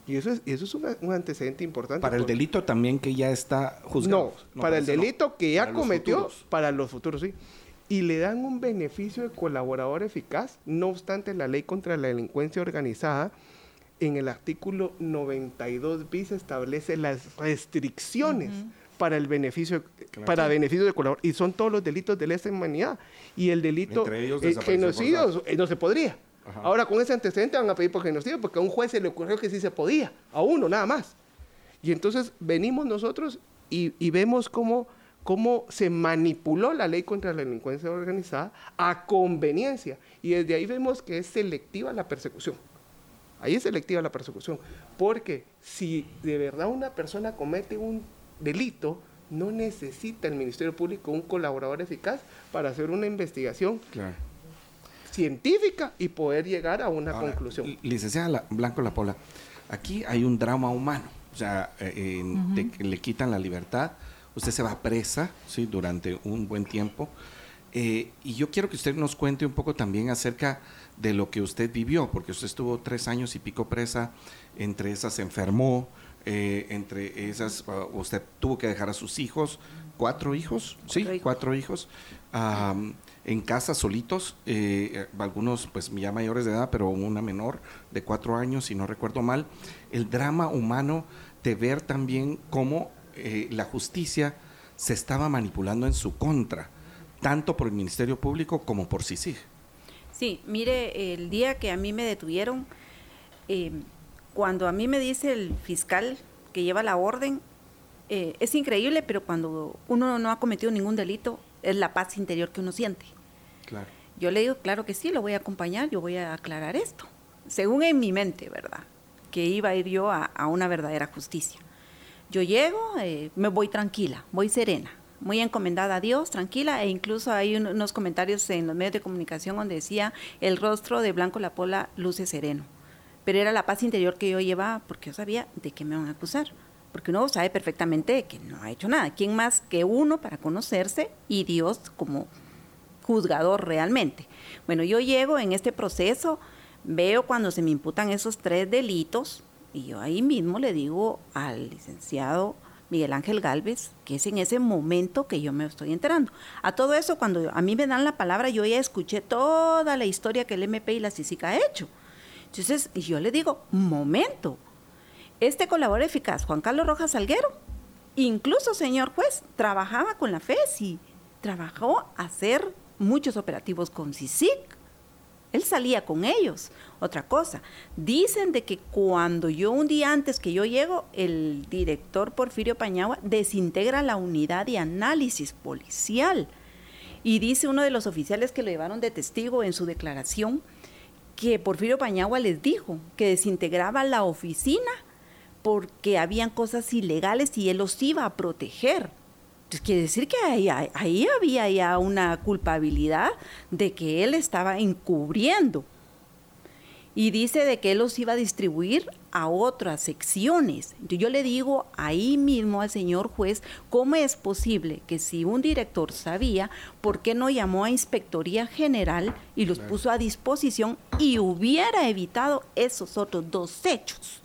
Y eso es, eso es un, antecedente importante. Para el delito también que ya está juzgado. No, para el delito que ya cometió, para los futuros, sí. Y le dan un beneficio de colaborador eficaz, no obstante la ley contra la delincuencia organizada, en el artículo 92 bis establece las restricciones para el beneficio para beneficio de colaborador y son todos los delitos de lesa humanidad y el delito eh, genocidio eh, no se podría. Ahora con ese antecedente van a pedir por genocidio porque a un juez se le ocurrió que sí se podía, a uno nada más. Y entonces venimos nosotros y, vemos cómo, cómo se manipuló la ley contra la delincuencia organizada a conveniencia. Y desde ahí vemos que es selectiva la persecución. Ahí es selectiva la persecución. Porque si de verdad una persona comete un delito, no necesita el Ministerio Público un colaborador eficaz para hacer una investigación claro científica y poder llegar a una conclusión. Licenciada Blanco La Pola, aquí hay un drama humano, o sea, eh, le quitan la libertad, usted se va presa, ¿sí? Durante un buen tiempo. Eh, y yo quiero que usted nos cuente un poco también acerca de lo que usted vivió, porque usted estuvo tres años y pico presa, entre esas se enfermó, eh, entre esas uh, usted tuvo que dejar a sus hijos, cuatro hijos, sí, cuatro hijos en casa solitos, eh, algunos pues ya mayores de edad, pero una menor de cuatro años, si no recuerdo mal, el drama humano de ver también cómo eh, la justicia se estaba manipulando en su contra, tanto por el Ministerio Público como por CICIG. Sí, mire, el día que a mí me detuvieron, eh, cuando a mí me dice el fiscal que lleva la orden, es increíble, pero cuando uno no ha cometido ningún delito, es la paz interior que uno siente. Claro. Yo le digo, claro que sí, lo voy a acompañar, yo voy a aclarar esto. Según en mi mente, ¿verdad? Que iba a ir yo a, una verdadera justicia. Yo llego, eh, me voy tranquila, voy serena, muy encomendada a Dios, tranquila, e incluso hay unos comentarios en los medios de comunicación donde decía, el rostro de Blanco La Pola luce sereno. Pero era la paz interior que yo llevaba porque yo sabía de qué me van a acusar porque uno sabe perfectamente que no ha hecho nada. ¿Quién más que uno para conocerse y Dios como juzgador realmente? Bueno, yo llego en este proceso, veo cuando se me imputan esos tres delitos y yo ahí mismo le digo al licenciado Miguel Ángel Galvez, que es en ese momento que yo me estoy enterando. A todo eso, cuando a mí me dan la palabra, yo ya escuché toda la historia que el MP y la CICIC ha hecho. Entonces, yo le digo, momento, este colaborador eficaz, Juan Carlos Rojas Salguero, incluso, señor juez, trabajaba con la FESI, trabajó a hacer muchos operativos con CICIC. Él salía con ellos. Otra cosa, dicen de que cuando yo un día antes que yo llego, el director Porfirio Pañagua desintegra la unidad de análisis policial. Y dice uno de los oficiales que lo llevaron de testigo en su declaración que Porfirio Pañagua les dijo que desintegraba la oficina porque habían cosas ilegales y él los iba a proteger. Entonces, quiere decir que ahí, ahí había ya una culpabilidad de que él estaba encubriendo. Y dice de que él los iba a distribuir a otras secciones. Yo le digo ahí mismo al señor juez, ¿cómo es posible que si un director sabía, ¿por qué no llamó a Inspectoría General y los puso a disposición y hubiera evitado esos otros dos hechos?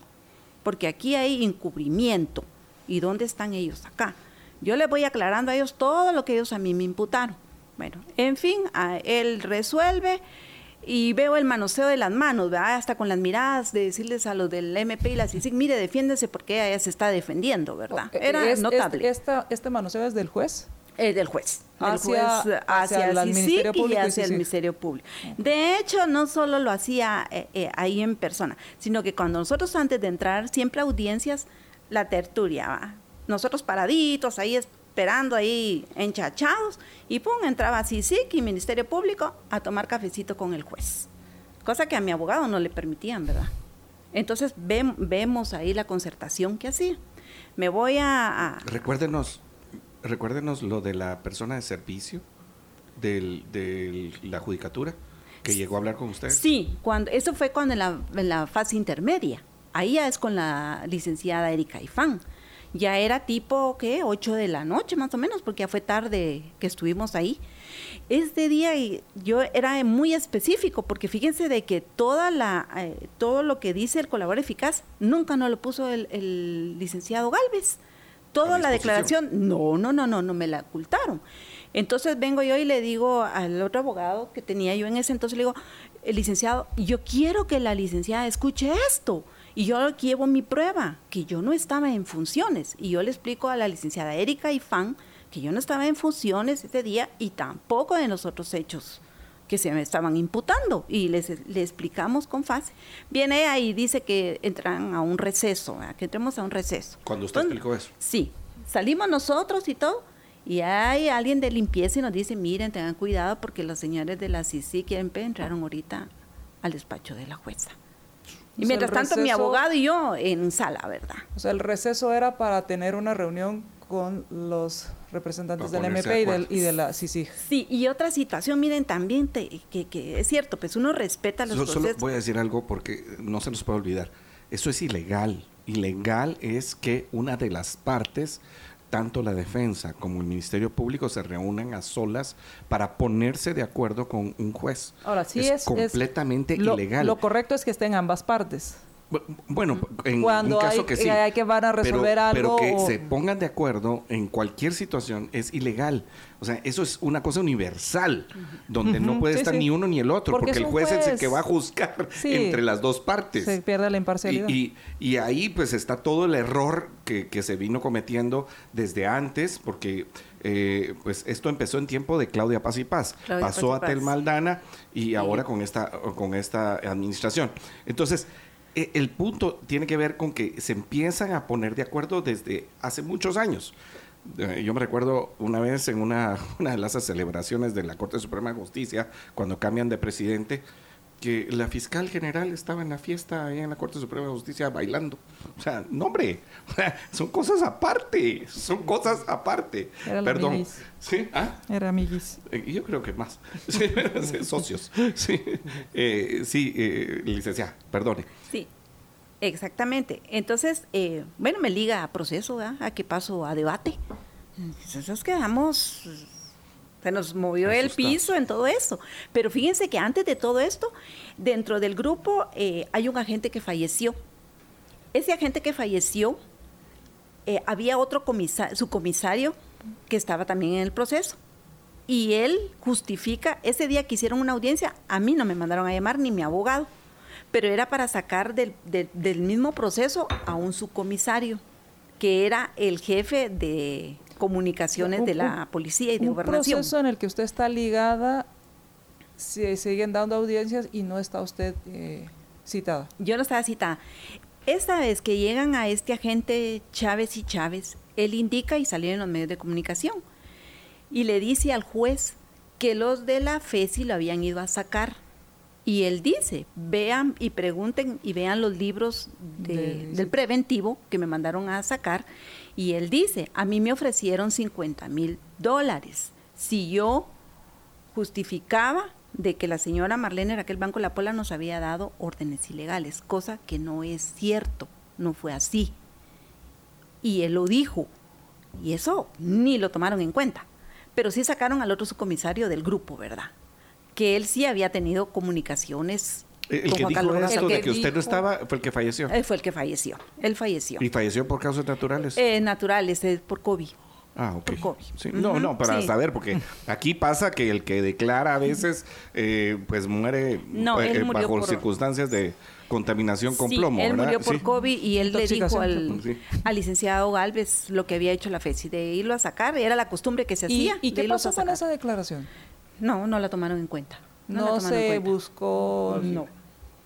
porque aquí hay encubrimiento. ¿Y dónde están ellos acá? Yo les voy aclarando a ellos todo lo que ellos a mí me imputaron. Bueno, en fin, él resuelve y veo el manoseo de las manos, hasta con las miradas de decirles a los del MP y la CICIC, mire, defiéndese porque ella se está defendiendo, ¿verdad? Era notable. ¿Este manoseo es del juez? Eh, del juez. Hacia, hacia, el Ministerio Público y hacia el Ministerio Público. De hecho, no solo lo hacía eh, eh, ahí en persona, sino que cuando nosotros antes de entrar, siempre audiencias, la tertulia, nosotros paraditos ahí esperando ahí enchachados, y pum, entraba CICIC y Ministerio Público a tomar cafecito con el juez. Cosa que a mi abogado no le permitían, ¿verdad? Entonces vemos ahí la concertación que hacía. Me voy a... a Recuérdenos, recuérdenos lo de la persona de servicio de la judicatura que llegó a hablar con usted. Sí, cuando, eso fue cuando en la, fase intermedia. Ahí ya es con la licenciada Erika Ifán. Ya era tipo, ¿qué? 8 de la noche más o menos, porque ya fue tarde que estuvimos ahí. Este día yo era muy específico, porque fíjense de que toda la, eh, todo lo que dice el colaborador eficaz nunca nos lo puso el, licenciado Galvez. Toda la declaración, no, no, no, no, no me la ocultaron. Entonces vengo yo y le digo al otro abogado que tenía yo en ese entonces, le digo, el licenciado, yo quiero que la licenciada escuche esto. Y yo llevo mi prueba, que yo no estaba en funciones. Y yo le explico a la licenciada Erika Ifán que yo no estaba en funciones ese día y tampoco en los otros hechos que se me estaban imputando. Y les, le explicamos con fase. Viene ahí y dice que entran a un receso, que entremos a un receso. Cuando usted explicó eso. Sí. Salimos nosotros y todo. Y hay alguien de limpieza y nos dice, miren, tengan cuidado porque los señores de la CICI quieren entraron ahorita al despacho de la jueza. Y mientras tanto mi abogado y yo en sala, ¿verdad? O sea, el receso era para tener una reunión con los representantes del MP y, del, y, de la CICI. Sí, y otra situación, miren, también que, que, es cierto, pues uno respeta los procesos. Solo voy a decir algo porque no se nos puede olvidar. Eso es ilegal. Ilegal es que una de las partes tanto la defensa como el Ministerio Público se reúnan a solas para ponerse de acuerdo con un juez. Ahora, sí es, completamente ilegal. Lo correcto es que estén ambas partes. Bueno, en un caso que sí. hay que van a resolver algo. Pero que se pongan de acuerdo en cualquier situación es ilegal. O sea, eso es una cosa universal, donde no puede estar ni uno ni el otro, porque, el juez, es el que va a juzgar entre las dos partes. Se pierde la imparcialidad. Y, y, ahí pues está todo el error que, que se vino cometiendo desde antes, porque eh, pues esto empezó en tiempo de Claudia Paz y Paz. Pasó a Tel Maldana y ahora con esta, con esta administración. Entonces, el punto tiene que ver con que se empiezan a poner de acuerdo desde hace muchos años. Eh, yo me recuerdo una vez en una, [laughs] una de las celebraciones de la Corte Suprema de Justicia, cuando cambian de presidente, que la fiscal general estaba en la fiesta ahí en la Corte Suprema de Justicia bailando. O sea, no hombre, [laughs] son cosas aparte, son cosas aparte. Era Perdón. ¿Sí? ¿Ah? Era amiguis. Eh, yo creo que más. [laughs] socios. Sí, eh, sí eh, licenciada, perdone. Exactamente. Entonces, eh, bueno, me liga a proceso, a que paso a debate. Entonces quedamos se nos movió el piso en todo eso. Pero fíjense que antes de todo esto, dentro del grupo eh, hay un agente que falleció. Ese agente que falleció, eh, había otro comisario, su comisario que estaba también en el proceso. Y él justifica, ese día que hicieron una audiencia, a mí no me mandaron a llamar ni mi abogado, pero era para sacar del, del mismo proceso a un subcomisario, que era el jefe de comunicaciones de la policía y de un gobernación. Un proceso en el que usted está ligada, se siguen dando audiencias y no está usted eh, citada. Yo no estaba citada. Esta vez que llegan a este agente Chávez y Chávez, él indica y salió en los medios de comunicación y le dice al juez que los de la FESI lo habían ido a sacar. Y él dice, vean y pregunten y vean los libros del preventivo que me mandaron a sacar y él dice, a mí me ofrecieron 50 mil dólares. Si yo justificaba de que la señora Marlene Raquel Banco La Pola nos había dado órdenes ilegales, cosa que no es cierto, no fue así. Y él lo dijo, y eso ni lo tomaron en cuenta. Pero sí sacaron al otro subcomisario del grupo, ¿verdad? Que él sí había tenido comunicaciones el que dijo esto de que usted no estaba fue el que falleció. Él fue el que falleció. Él falleció. ¿Y falleció por causas naturales? Eh, naturales, por COVID. Ah, ok. Por COVID. No, no, para saber, porque [laughs] aquí pasa que el que declara a veces, eh, pues muere eh, bajo circunstancias de contaminación con plomo. Él murió por COVID y él le dijo al, licenciado Galvez lo que había hecho la FESI, de irlo a sacar, era la costumbre que se hacía. ¿Y, qué pasó con esa declaración? No, no la tomaron en cuenta. No, se buscó. No.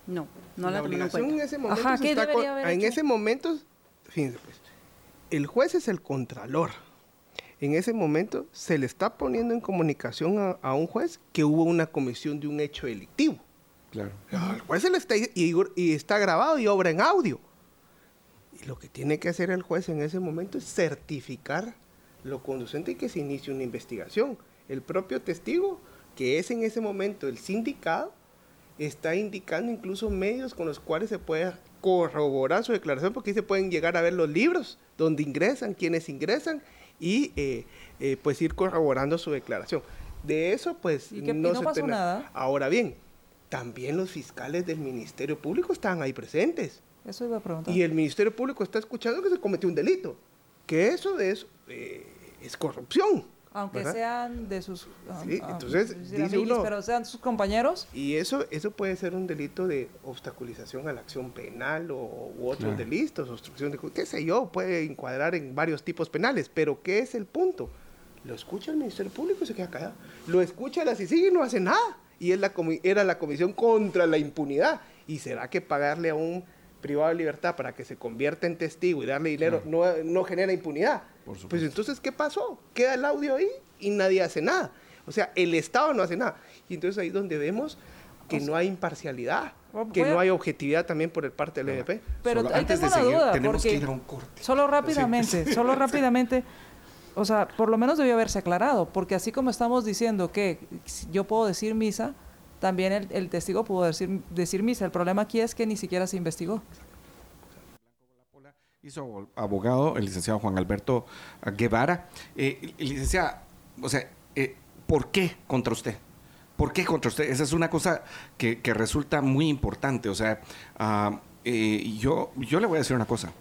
No, no la, la en ese momento en ese momento, fíjense pues, el juez es el contralor. En ese momento se le está poniendo en comunicación a, un juez que hubo una comisión de un hecho delictivo. Claro. El juez se le está y, y está grabado y obra en audio. Y lo que tiene que hacer el juez en ese momento es certificar lo conducente y que se inicie una investigación. El propio testigo, que es en ese momento el sindicado, está indicando incluso medios con los cuales se puede corroborar su declaración, porque ahí se pueden llegar a ver los libros donde ingresan, quienes ingresan, y eh, eh, pues ir corroborando su declaración. De eso, pues, no, se pasó nada. Ahora bien, también los fiscales del Ministerio Público estaban ahí presentes. Eso iba a preguntar. Y el Ministerio Público está escuchando que se cometió un delito. Que eso eso eh, es corrupción. Aunque sean de sus sí, ah, entonces, dice uno, pero sean sus compañeros. Y eso eso puede ser un delito de obstaculización a la acción penal o u otros delitos, obstrucción de qué sé yo, puede encuadrar en varios tipos penales, pero ¿qué es el punto? Lo escucha el Ministerio Público y se queda callado. Lo escucha la CICIG y no hace nada. Y es la era la Comisión contra la Impunidad. ¿Y será que pagarle a un privado de libertad para que se convierta en testigo y darle dinero no, no genera impunidad? pues entonces, ¿qué pasó? Queda el audio ahí y nadie hace nada. O sea, el Estado no hace nada. Y entonces ahí es donde vemos que no hay imparcialidad, que no hay objetividad también por el parte del EDP. Pero antes de seguir, duda, tenemos que ir a un corte. Solo rápidamente, [laughs] solo rápidamente, o sea, por lo menos debió haberse aclarado, porque así como estamos diciendo que yo puedo decir misa, también el, testigo pudo decir, decir misa. El problema aquí es que ni siquiera se investigó hizo abogado, el licenciado Juan Alberto Guevara. Eh, licenciado, o sea, eh, ¿por qué contra usted? ¿Por qué contra usted? Esa es una cosa que, resulta muy importante. O sea, eh, yo, yo le voy a decir una cosa,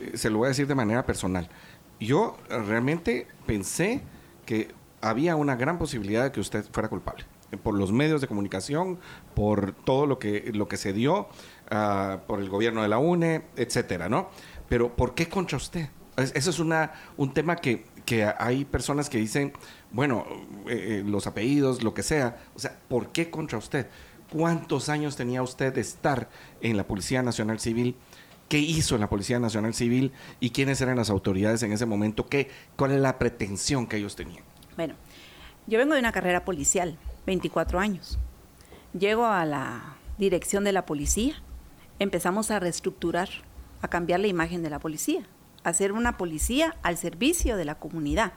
eh, se lo voy a decir de manera personal. Yo realmente pensé que había una gran posibilidad de que usted fuera culpable por los medios de comunicación, por todo lo que, lo que se dio, ah, por el gobierno de la UNE, etcétera, ¿no? Pero ¿por qué contra usted? Eso es una, un tema que, hay personas que dicen, bueno, eh, eh, los apellidos, lo que sea. O sea, ¿por qué contra usted? ¿Cuántos años tenía usted de estar en la Policía Nacional Civil? ¿Qué hizo en la Policía Nacional Civil? ¿Y quiénes eran las autoridades en ese momento? ¿Qué, ¿Cuál es la pretensión que ellos tenían? Bueno, yo vengo de una carrera policial, 24 años. Llego a la dirección de la policía, empezamos a reestructurar a cambiar la imagen de la policía, a hacer una policía al servicio de la comunidad.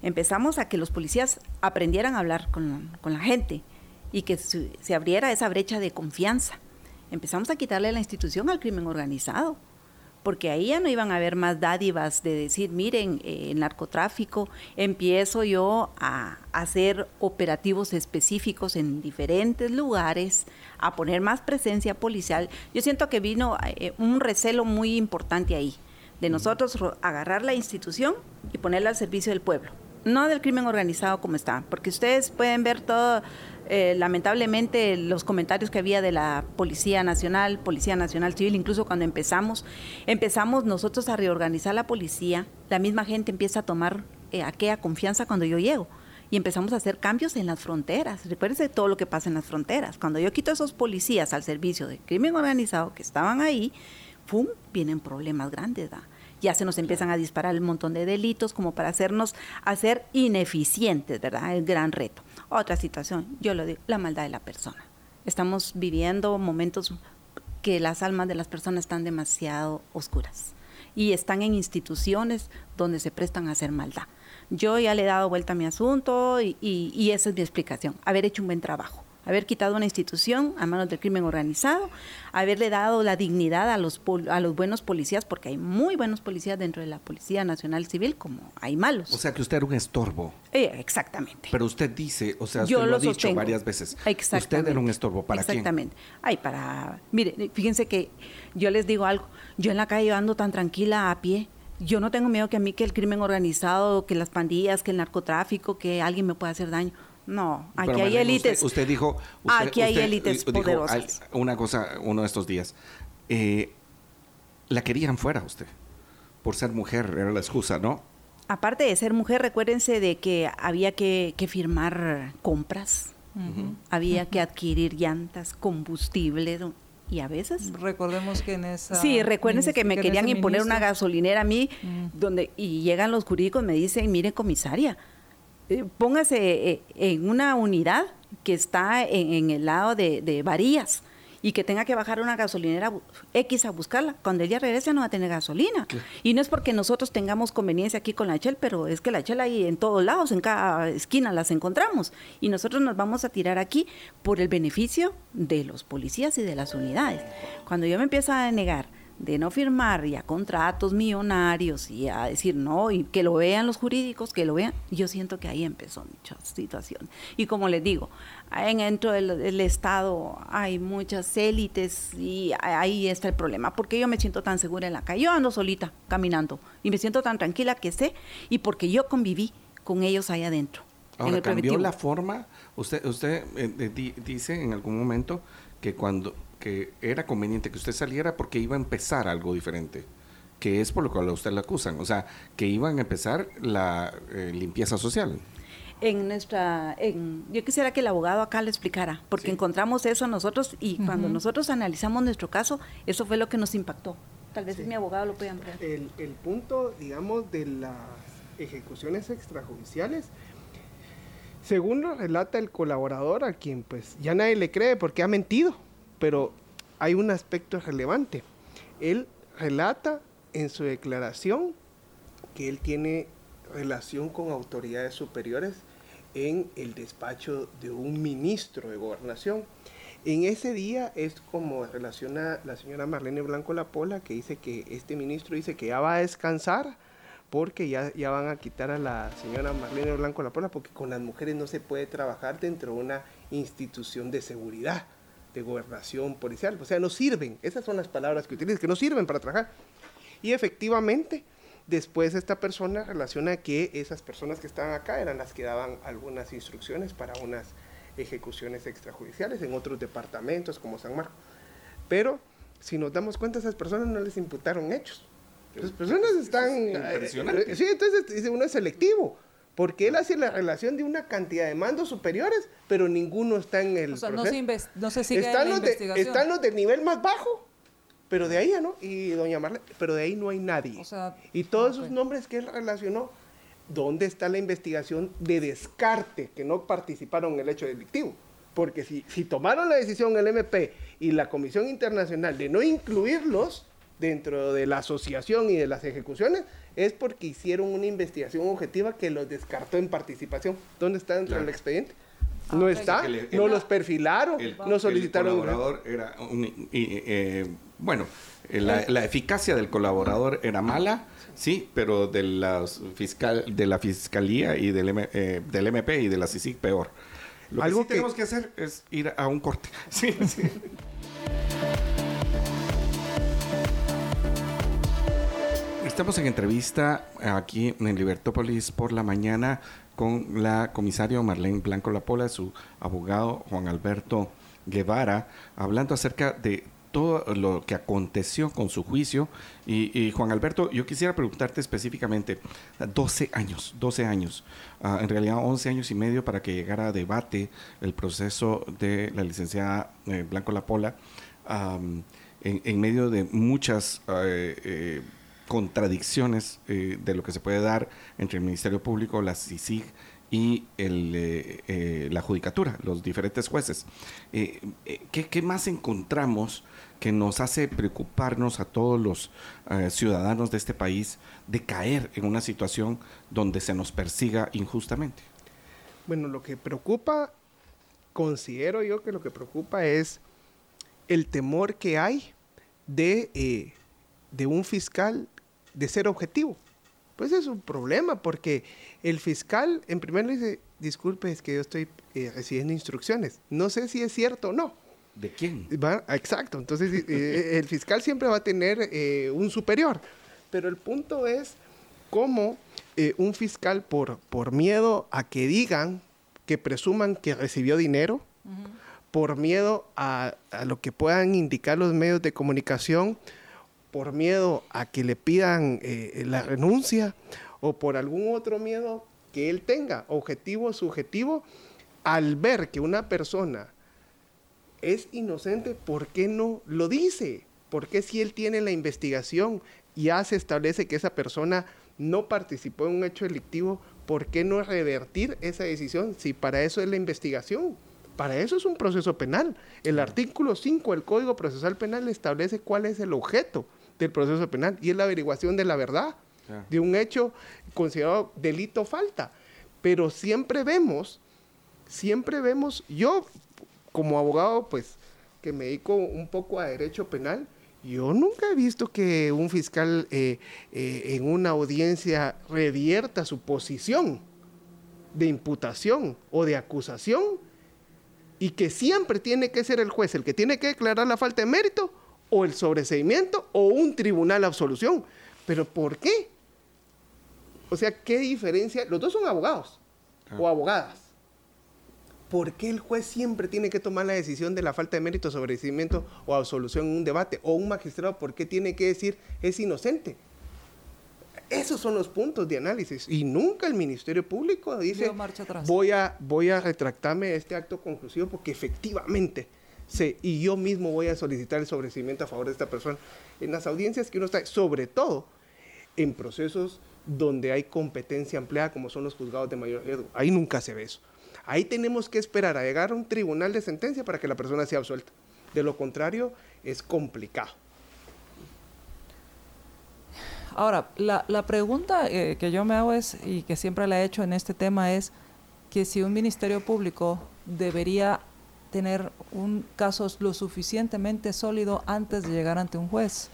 Empezamos a que los policías aprendieran a hablar con, la gente y que se abriera esa brecha de confianza. Empezamos a quitarle la institución al crimen organizado porque ahí ya no iban a haber más dádivas de decir, miren, eh, el narcotráfico, empiezo yo a hacer operativos específicos en diferentes lugares, a poner más presencia policial. Yo siento que vino eh, un recelo muy importante ahí, de nosotros agarrar la institución y ponerla al servicio del pueblo, no del crimen organizado como está, porque ustedes pueden ver todo eh, lamentablemente los comentarios que había de la Policía Nacional, Policía Nacional Civil, incluso cuando empezamos, empezamos nosotros a reorganizar la policía, la misma gente empieza a tomar eh, aquella confianza cuando yo llego y empezamos a hacer cambios en las fronteras. Recuérdense todo lo que pasa en las fronteras. Cuando yo quito a esos policías al servicio de crimen organizado que estaban ahí, ¡pum!, vienen problemas grandes. Ya se nos empiezan a disparar un montón de delitos como para hacernos hacer ineficientes, ¿verdad? El gran reto. Otra situación, yo lo digo, la maldad de la persona. Estamos viviendo momentos que las almas de las personas están demasiado oscuras y están en instituciones donde se prestan a hacer maldad. Yo ya le he dado vuelta a mi asunto y, y esa es mi explicación, haber hecho un buen trabajo haber quitado una institución a manos del crimen organizado, haberle dado la dignidad a los, a los buenos policías, porque hay muy buenos policías dentro de la Policía Nacional Civil, como hay malos. O sea que usted era un estorbo. Eh, exactamente. Pero usted dice, o sea, usted lo, ha dicho varias veces. Exactamente. Usted era un estorbo, ¿para exactamente. Ay, para... Mire, fíjense que yo les digo algo, yo en la calle ando tan tranquila a pie, yo no tengo miedo que a mí que el crimen organizado, que las pandillas, que el narcotráfico, que alguien me pueda hacer daño. No, aquí hay élites. Usted, dijo. aquí hay élites poderosas. una cosa, uno de estos días. Eh, la querían fuera usted. Por ser mujer, era la excusa, ¿no? Aparte de ser mujer, recuérdense de que había que, firmar compras. Había que adquirir llantas, combustible, y a veces recordemos que en esa sí recuérdense que me querían imponer una gasolinera a mí donde y llegan los jurídicos me dicen mire comisaria póngase eh, en una unidad que está en, el lado de, Varías y que tenga que bajar una gasolinera X a buscarla. Cuando ella regrese no va a tener gasolina. Y no es porque nosotros tengamos conveniencia aquí con la Shell, pero es que la Shell hay en todos lados, en cada esquina las encontramos. Y nosotros nos vamos a tirar aquí por el beneficio de los policías y de las unidades. Cuando yo me empiezo a negar de no firmar ya contratos millonarios y a decir no, y que lo vean los jurídicos, que lo vean, yo siento que ahí empezó mucha situación. Y como les digo, en, dentro del, Estado hay muchas élites y ahí está el problema, porque yo me siento tan segura en la calle, yo ando solita caminando y me siento tan tranquila que sé, y porque yo conviví con ellos ahí adentro. Ahora, ¿cambió la forma? Usted, usted eh, dice en algún momento que cuando que era conveniente que usted saliera porque iba a empezar algo diferente, que es por lo cual a usted le acusan, o sea, que iban a empezar la eh, limpieza social. En nuestra, en, yo quisiera que el abogado acá le explicara, porque encontramos eso nosotros y cuando nosotros analizamos nuestro caso, eso fue lo que nos impactó. Tal vez mi abogado lo pueda ampliar. El, el punto, digamos, de las ejecuciones extrajudiciales según lo relata el colaborador, a quien pues ya nadie le cree porque ha mentido, pero hay un aspecto relevante. Él relata en su declaración que él tiene relación con autoridades superiores en el despacho de un ministro de gobernación. En ese día es como relaciona la señora Marlene Blanco Lapola, que dice que este ministro dice que ya va a descansar porque ya, ya van a quitar a la señora Marlene Blanco la Pola, porque con las mujeres no se puede trabajar dentro de una institución de seguridad, de gobernación policial. O sea, no sirven. Esas son las palabras que utilizan, que no sirven para trabajar. Y efectivamente, después esta persona relaciona que esas personas que estaban acá eran las que daban algunas instrucciones para unas ejecuciones extrajudiciales en otros departamentos como San Marcos. Pero si nos damos cuenta, esas personas no les imputaron hechos las personas están... Eh, sí, entonces dice uno es selectivo. Porque él hace la relación de una cantidad de mandos superiores, pero ninguno está en el. O sea, no se, no se, sigue están la los investigación. De, están los del nivel más bajo, pero de ahí ya no. Y doña Marla, pero de ahí no hay nadie. O sea, y todos esos nombres que él relacionó, ¿dónde está la investigación de descarte que no participaron en el hecho delictivo? Porque si, si tomaron la decisión el MP y la Comisión Internacional de no incluirlos, dentro de la asociación y de las ejecuciones es porque hicieron una investigación objetiva que los descartó en participación. ¿Dónde está dentro del expediente? Ah, no está, no los perfilaron, no solicitaron. El colaborador era eh, bueno, la, eficacia del colaborador era mala, sí, pero de la fiscal, de la fiscalía y del, eh, del MP y de la CICIG peor. Lo Algo que, tenemos que hacer es ir a un corte. [laughs] Sí, sí. Estamos en entrevista aquí en Libertópolis por la mañana con la comisaria Marlene Blanco Lapola, su abogado Juan Alberto Guevara, hablando acerca de todo lo que aconteció con su juicio. Y, Juan Alberto, yo quisiera preguntarte específicamente, 12 años, 12 años, ah, en realidad 11 años y medio para que llegara a debate el proceso de la licenciada eh, Blanco Lapola, en, medio de muchas... Eh, eh, contradicciones eh, de lo que se puede dar entre el Ministerio Público, la CICIG y eh, eh, la Judicatura, los diferentes jueces. ¿qué, más encontramos que nos hace preocuparnos a todos los ciudadanos de este país de caer en una situación donde se nos persiga injustamente? Bueno, lo que preocupa, considero yo que lo que preocupa es el temor que hay de, de un fiscal de ser objetivo. Pues es un problema porque el fiscal en primer lugar dice, disculpe, es que yo estoy eh, recibiendo instrucciones. No sé si es cierto o no. ¿De quién? exacto, entonces eh, eh, el fiscal siempre va a tener un superior. Pero el punto es cómo un fiscal por, por miedo a que digan, que presuman que recibió dinero, por miedo a, a lo que puedan indicar los medios de comunicación, por miedo a que le pidan eh, la renuncia o por algún otro miedo que él tenga, objetivo o subjetivo, al ver que una persona es inocente, ¿por qué no lo dice? ¿Por qué si él tiene la investigación y ya se establece que esa persona no participó en un hecho delictivo, ¿por qué no revertir esa decisión si para eso es la investigación? Para eso es un proceso penal. El artículo 5 del Código Procesal Penal establece cuál es el objeto del proceso penal y es la averiguación de la verdad de un hecho considerado delito falta. Pero siempre vemos, siempre vemos, yo como abogado, pues que me dedico un poco a derecho penal, Yo nunca he visto que un fiscal eh, eh, en una audiencia revierta su posición de imputación o de acusación y que siempre tiene que ser el juez el que tiene que declarar la falta de mérito o el sobreseimiento o un tribunal de absolución. ¿Pero por qué? O sea, ¿qué diferencia? Los dos son abogados o abogadas. ¿Por qué el juez siempre tiene que tomar la decisión de la falta de mérito, sobreseimiento o absolución en un debate? O un magistrado, ¿por qué tiene que decir es inocente? Esos son los puntos de análisis. Y nunca el Ministerio Público dice, voy a, voy a retractarme de este acto conclusivo porque efectivamente sé, y yo mismo voy a solicitar el sobrecimiento a favor de esta persona. En las audiencias que uno está, sobre todo en procesos donde hay competencia ampliada, como son los juzgados de mayor riesgo, ahí nunca se ve eso. Ahí tenemos que esperar a llegar a un tribunal de sentencia para que la persona sea absuelta. De lo contrario, es complicado. Ahora, la, pregunta eh, que yo me hago es, y que siempre la he hecho en este tema, es que si un ministerio público debería tener un caso lo suficientemente sólido antes de llegar ante un juez.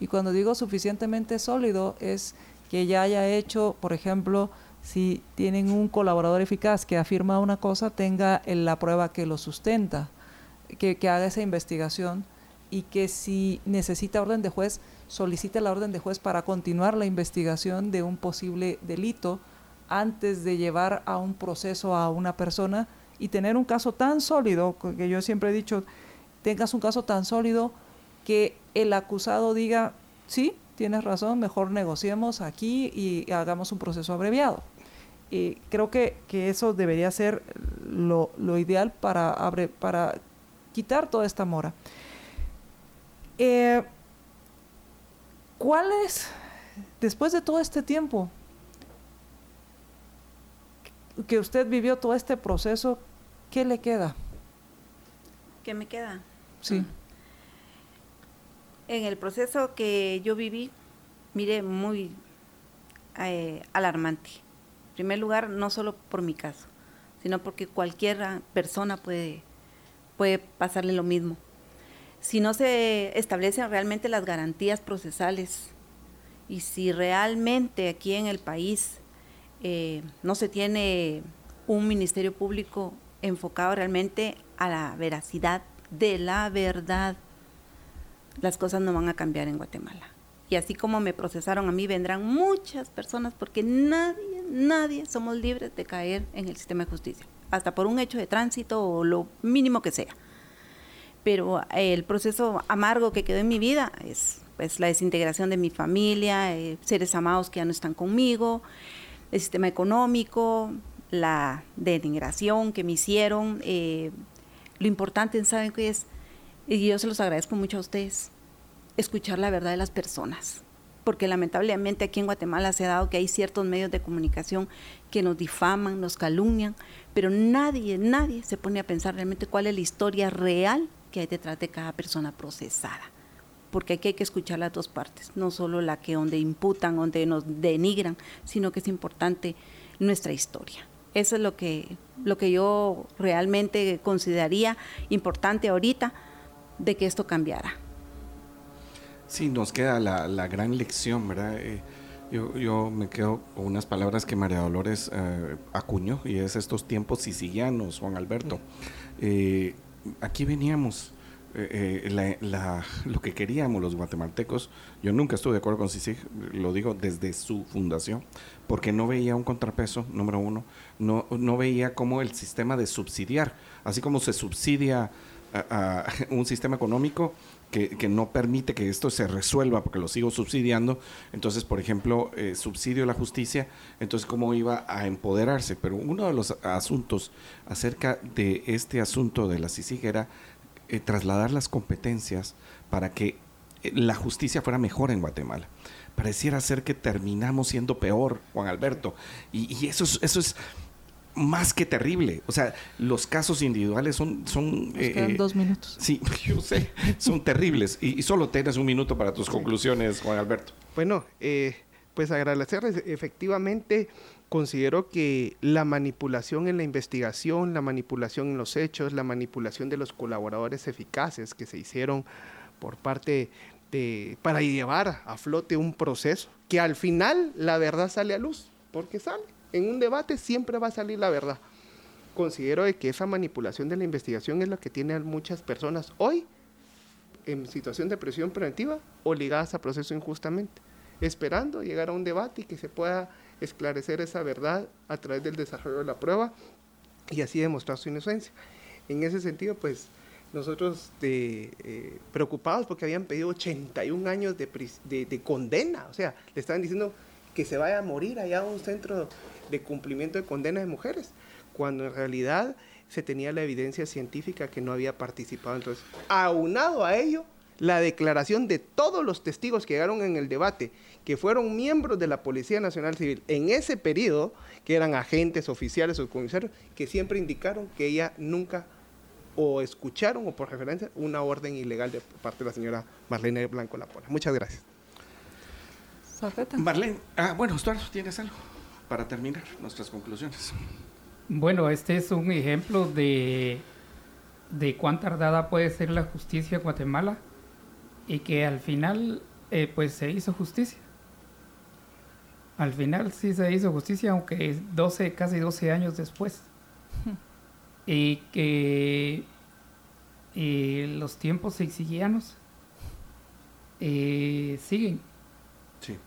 Y cuando digo suficientemente sólido es que ya haya hecho, por ejemplo, si tienen un colaborador eficaz que afirma una cosa, tenga la prueba que lo sustenta, que, que haga esa investigación y que si necesita orden de juez, solicite la orden de juez para continuar la investigación de un posible delito antes de llevar a un proceso a una persona y tener un caso tan sólido, que yo siempre he dicho, tengas un caso tan sólido que el acusado diga, sí, tienes razón, mejor negociemos aquí y hagamos un proceso abreviado. Y creo que, eso debería ser lo, ideal para, para quitar toda esta mora. Eh, ¿Cuál es, después de todo este tiempo que usted vivió todo este proceso, qué le queda? ¿Qué me queda? Sí. En el proceso que yo viví, mire, muy eh, alarmante. En primer lugar, no solo por mi caso, sino porque cualquier persona puede, puede pasarle lo mismo si no se establecen realmente las garantías procesales y si realmente aquí en el país eh, no se tiene un ministerio público enfocado realmente a la veracidad de la verdad, las cosas no van a cambiar en Guatemala. Y así como me procesaron a mí, vendrán muchas personas porque nadie, nadie somos libres de caer en el sistema de justicia, hasta por un hecho de tránsito o lo mínimo que sea pero el proceso amargo que quedó en mi vida es pues la desintegración de mi familia, eh, seres amados que ya no están conmigo, el sistema económico, la denigración que me hicieron. Eh, lo importante, ¿saben qué es? Y yo se los agradezco mucho a ustedes, escuchar la verdad de las personas. Porque lamentablemente aquí en Guatemala se ha dado que hay ciertos medios de comunicación que nos difaman, nos calumnian, pero nadie, nadie se pone a pensar realmente cuál es la historia real que hay detrás de cada persona procesada. Porque aquí hay que escuchar las dos partes, no solo la que donde imputan, donde nos denigran, sino que es importante nuestra historia. Eso es lo que, lo que yo realmente consideraría importante ahorita de que esto cambiara. Sí, nos queda la, la gran lección, ¿verdad? Eh, yo, yo, me quedo con unas palabras que María Dolores eh, acuñó y es estos tiempos sicilianos, Juan Alberto. Eh, aquí veníamos. Eh, lo que queríamos los guatemaltecos, yo nunca estuve de acuerdo con CICIG, lo digo desde su fundación, porque no veía un contrapeso, número uno, no, no veía cómo el sistema de subsidiar, así como se subsidia a [laughs] un sistema económico, que, no permite que esto se resuelva porque lo sigo subsidiando. Entonces, por ejemplo, eh, subsidio la justicia, entonces cómo iba a empoderarse. Pero uno de los asuntos acerca de este asunto de la CICIG era eh, trasladar las competencias para que eh, la justicia fuera mejor en Guatemala pareciera ser que terminamos siendo peor, Juan Alberto. Y, y eso, es, eso es más que terrible. O sea, los casos individuales son... son eh, quedan dos minutos. Sí, [laughs] yo sé, son terribles. Y, solo tienes un minuto para tus conclusiones, Juan Alberto. Bueno, eh, pues agradecerles. Efectivamente, considero que la manipulación en la investigación, la manipulación en los hechos, la manipulación de los colaboradores eficaces que se hicieron por parte de, para llevar a flote un proceso que al final la verdad sale a luz, porque sale. En un debate siempre va a salir la verdad. Considero que esa manipulación de la investigación es lo que tiene a muchas personas hoy en situación de presión preventiva o ligadas a proceso injustamente, esperando llegar a un debate y que se pueda esclarecer esa verdad a través del desarrollo de la prueba y así demostrar su inocencia. En ese sentido, pues nosotros eh, preocupados porque habían pedido 81 años de, de, condena, o sea, le estaban diciendo que se vaya a morir allá a un centro de cumplimiento de condena de mujeres, cuando en realidad se tenía la evidencia científica que no había participado. Entonces, aunado a ello, la declaración de todos los testigos que llegaron en el debate, que fueron miembros de la Policía Nacional Civil en ese periodo, que eran agentes, oficiales o comisarios, que siempre indicaron que ella nunca o escucharon o por referencia una orden ilegal de parte de la señora Marlene Blanco Lapona. Muchas gracias. Marlene, ah, bueno, Estuardo, ¿tienes algo para terminar nuestras conclusiones? Bueno, este es un ejemplo de, de cuán tardada puede ser la justicia en Guatemala y que al final eh, pues se hizo justicia. Al final sí se hizo justicia, aunque 12, casi 12 años después. [laughs] y que los tiempos exigianos eh, siguen. Sí.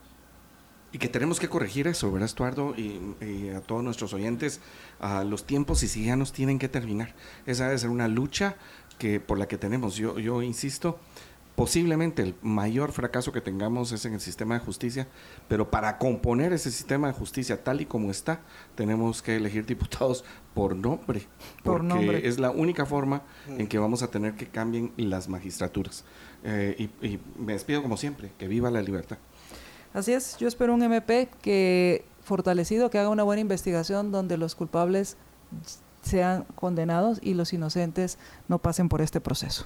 Y que tenemos que corregir eso, ¿verdad, Estuardo? Y, a todos nuestros oyentes, los tiempos sicilianos tienen que terminar. Esa debe ser una lucha que por la que tenemos. Yo, yo insisto, posiblemente el mayor fracaso que tengamos es en el sistema de justicia, pero para componer ese sistema de justicia tal y como está, tenemos que elegir diputados por nombre, porque es la única forma en que vamos a tener que cambien las magistraturas. Eh, y, y me despido como siempre, que viva la libertad. Así es, yo espero un MP que fortalecido, que haga una buena investigación donde los culpables sean condenados y los inocentes no pasen por este proceso.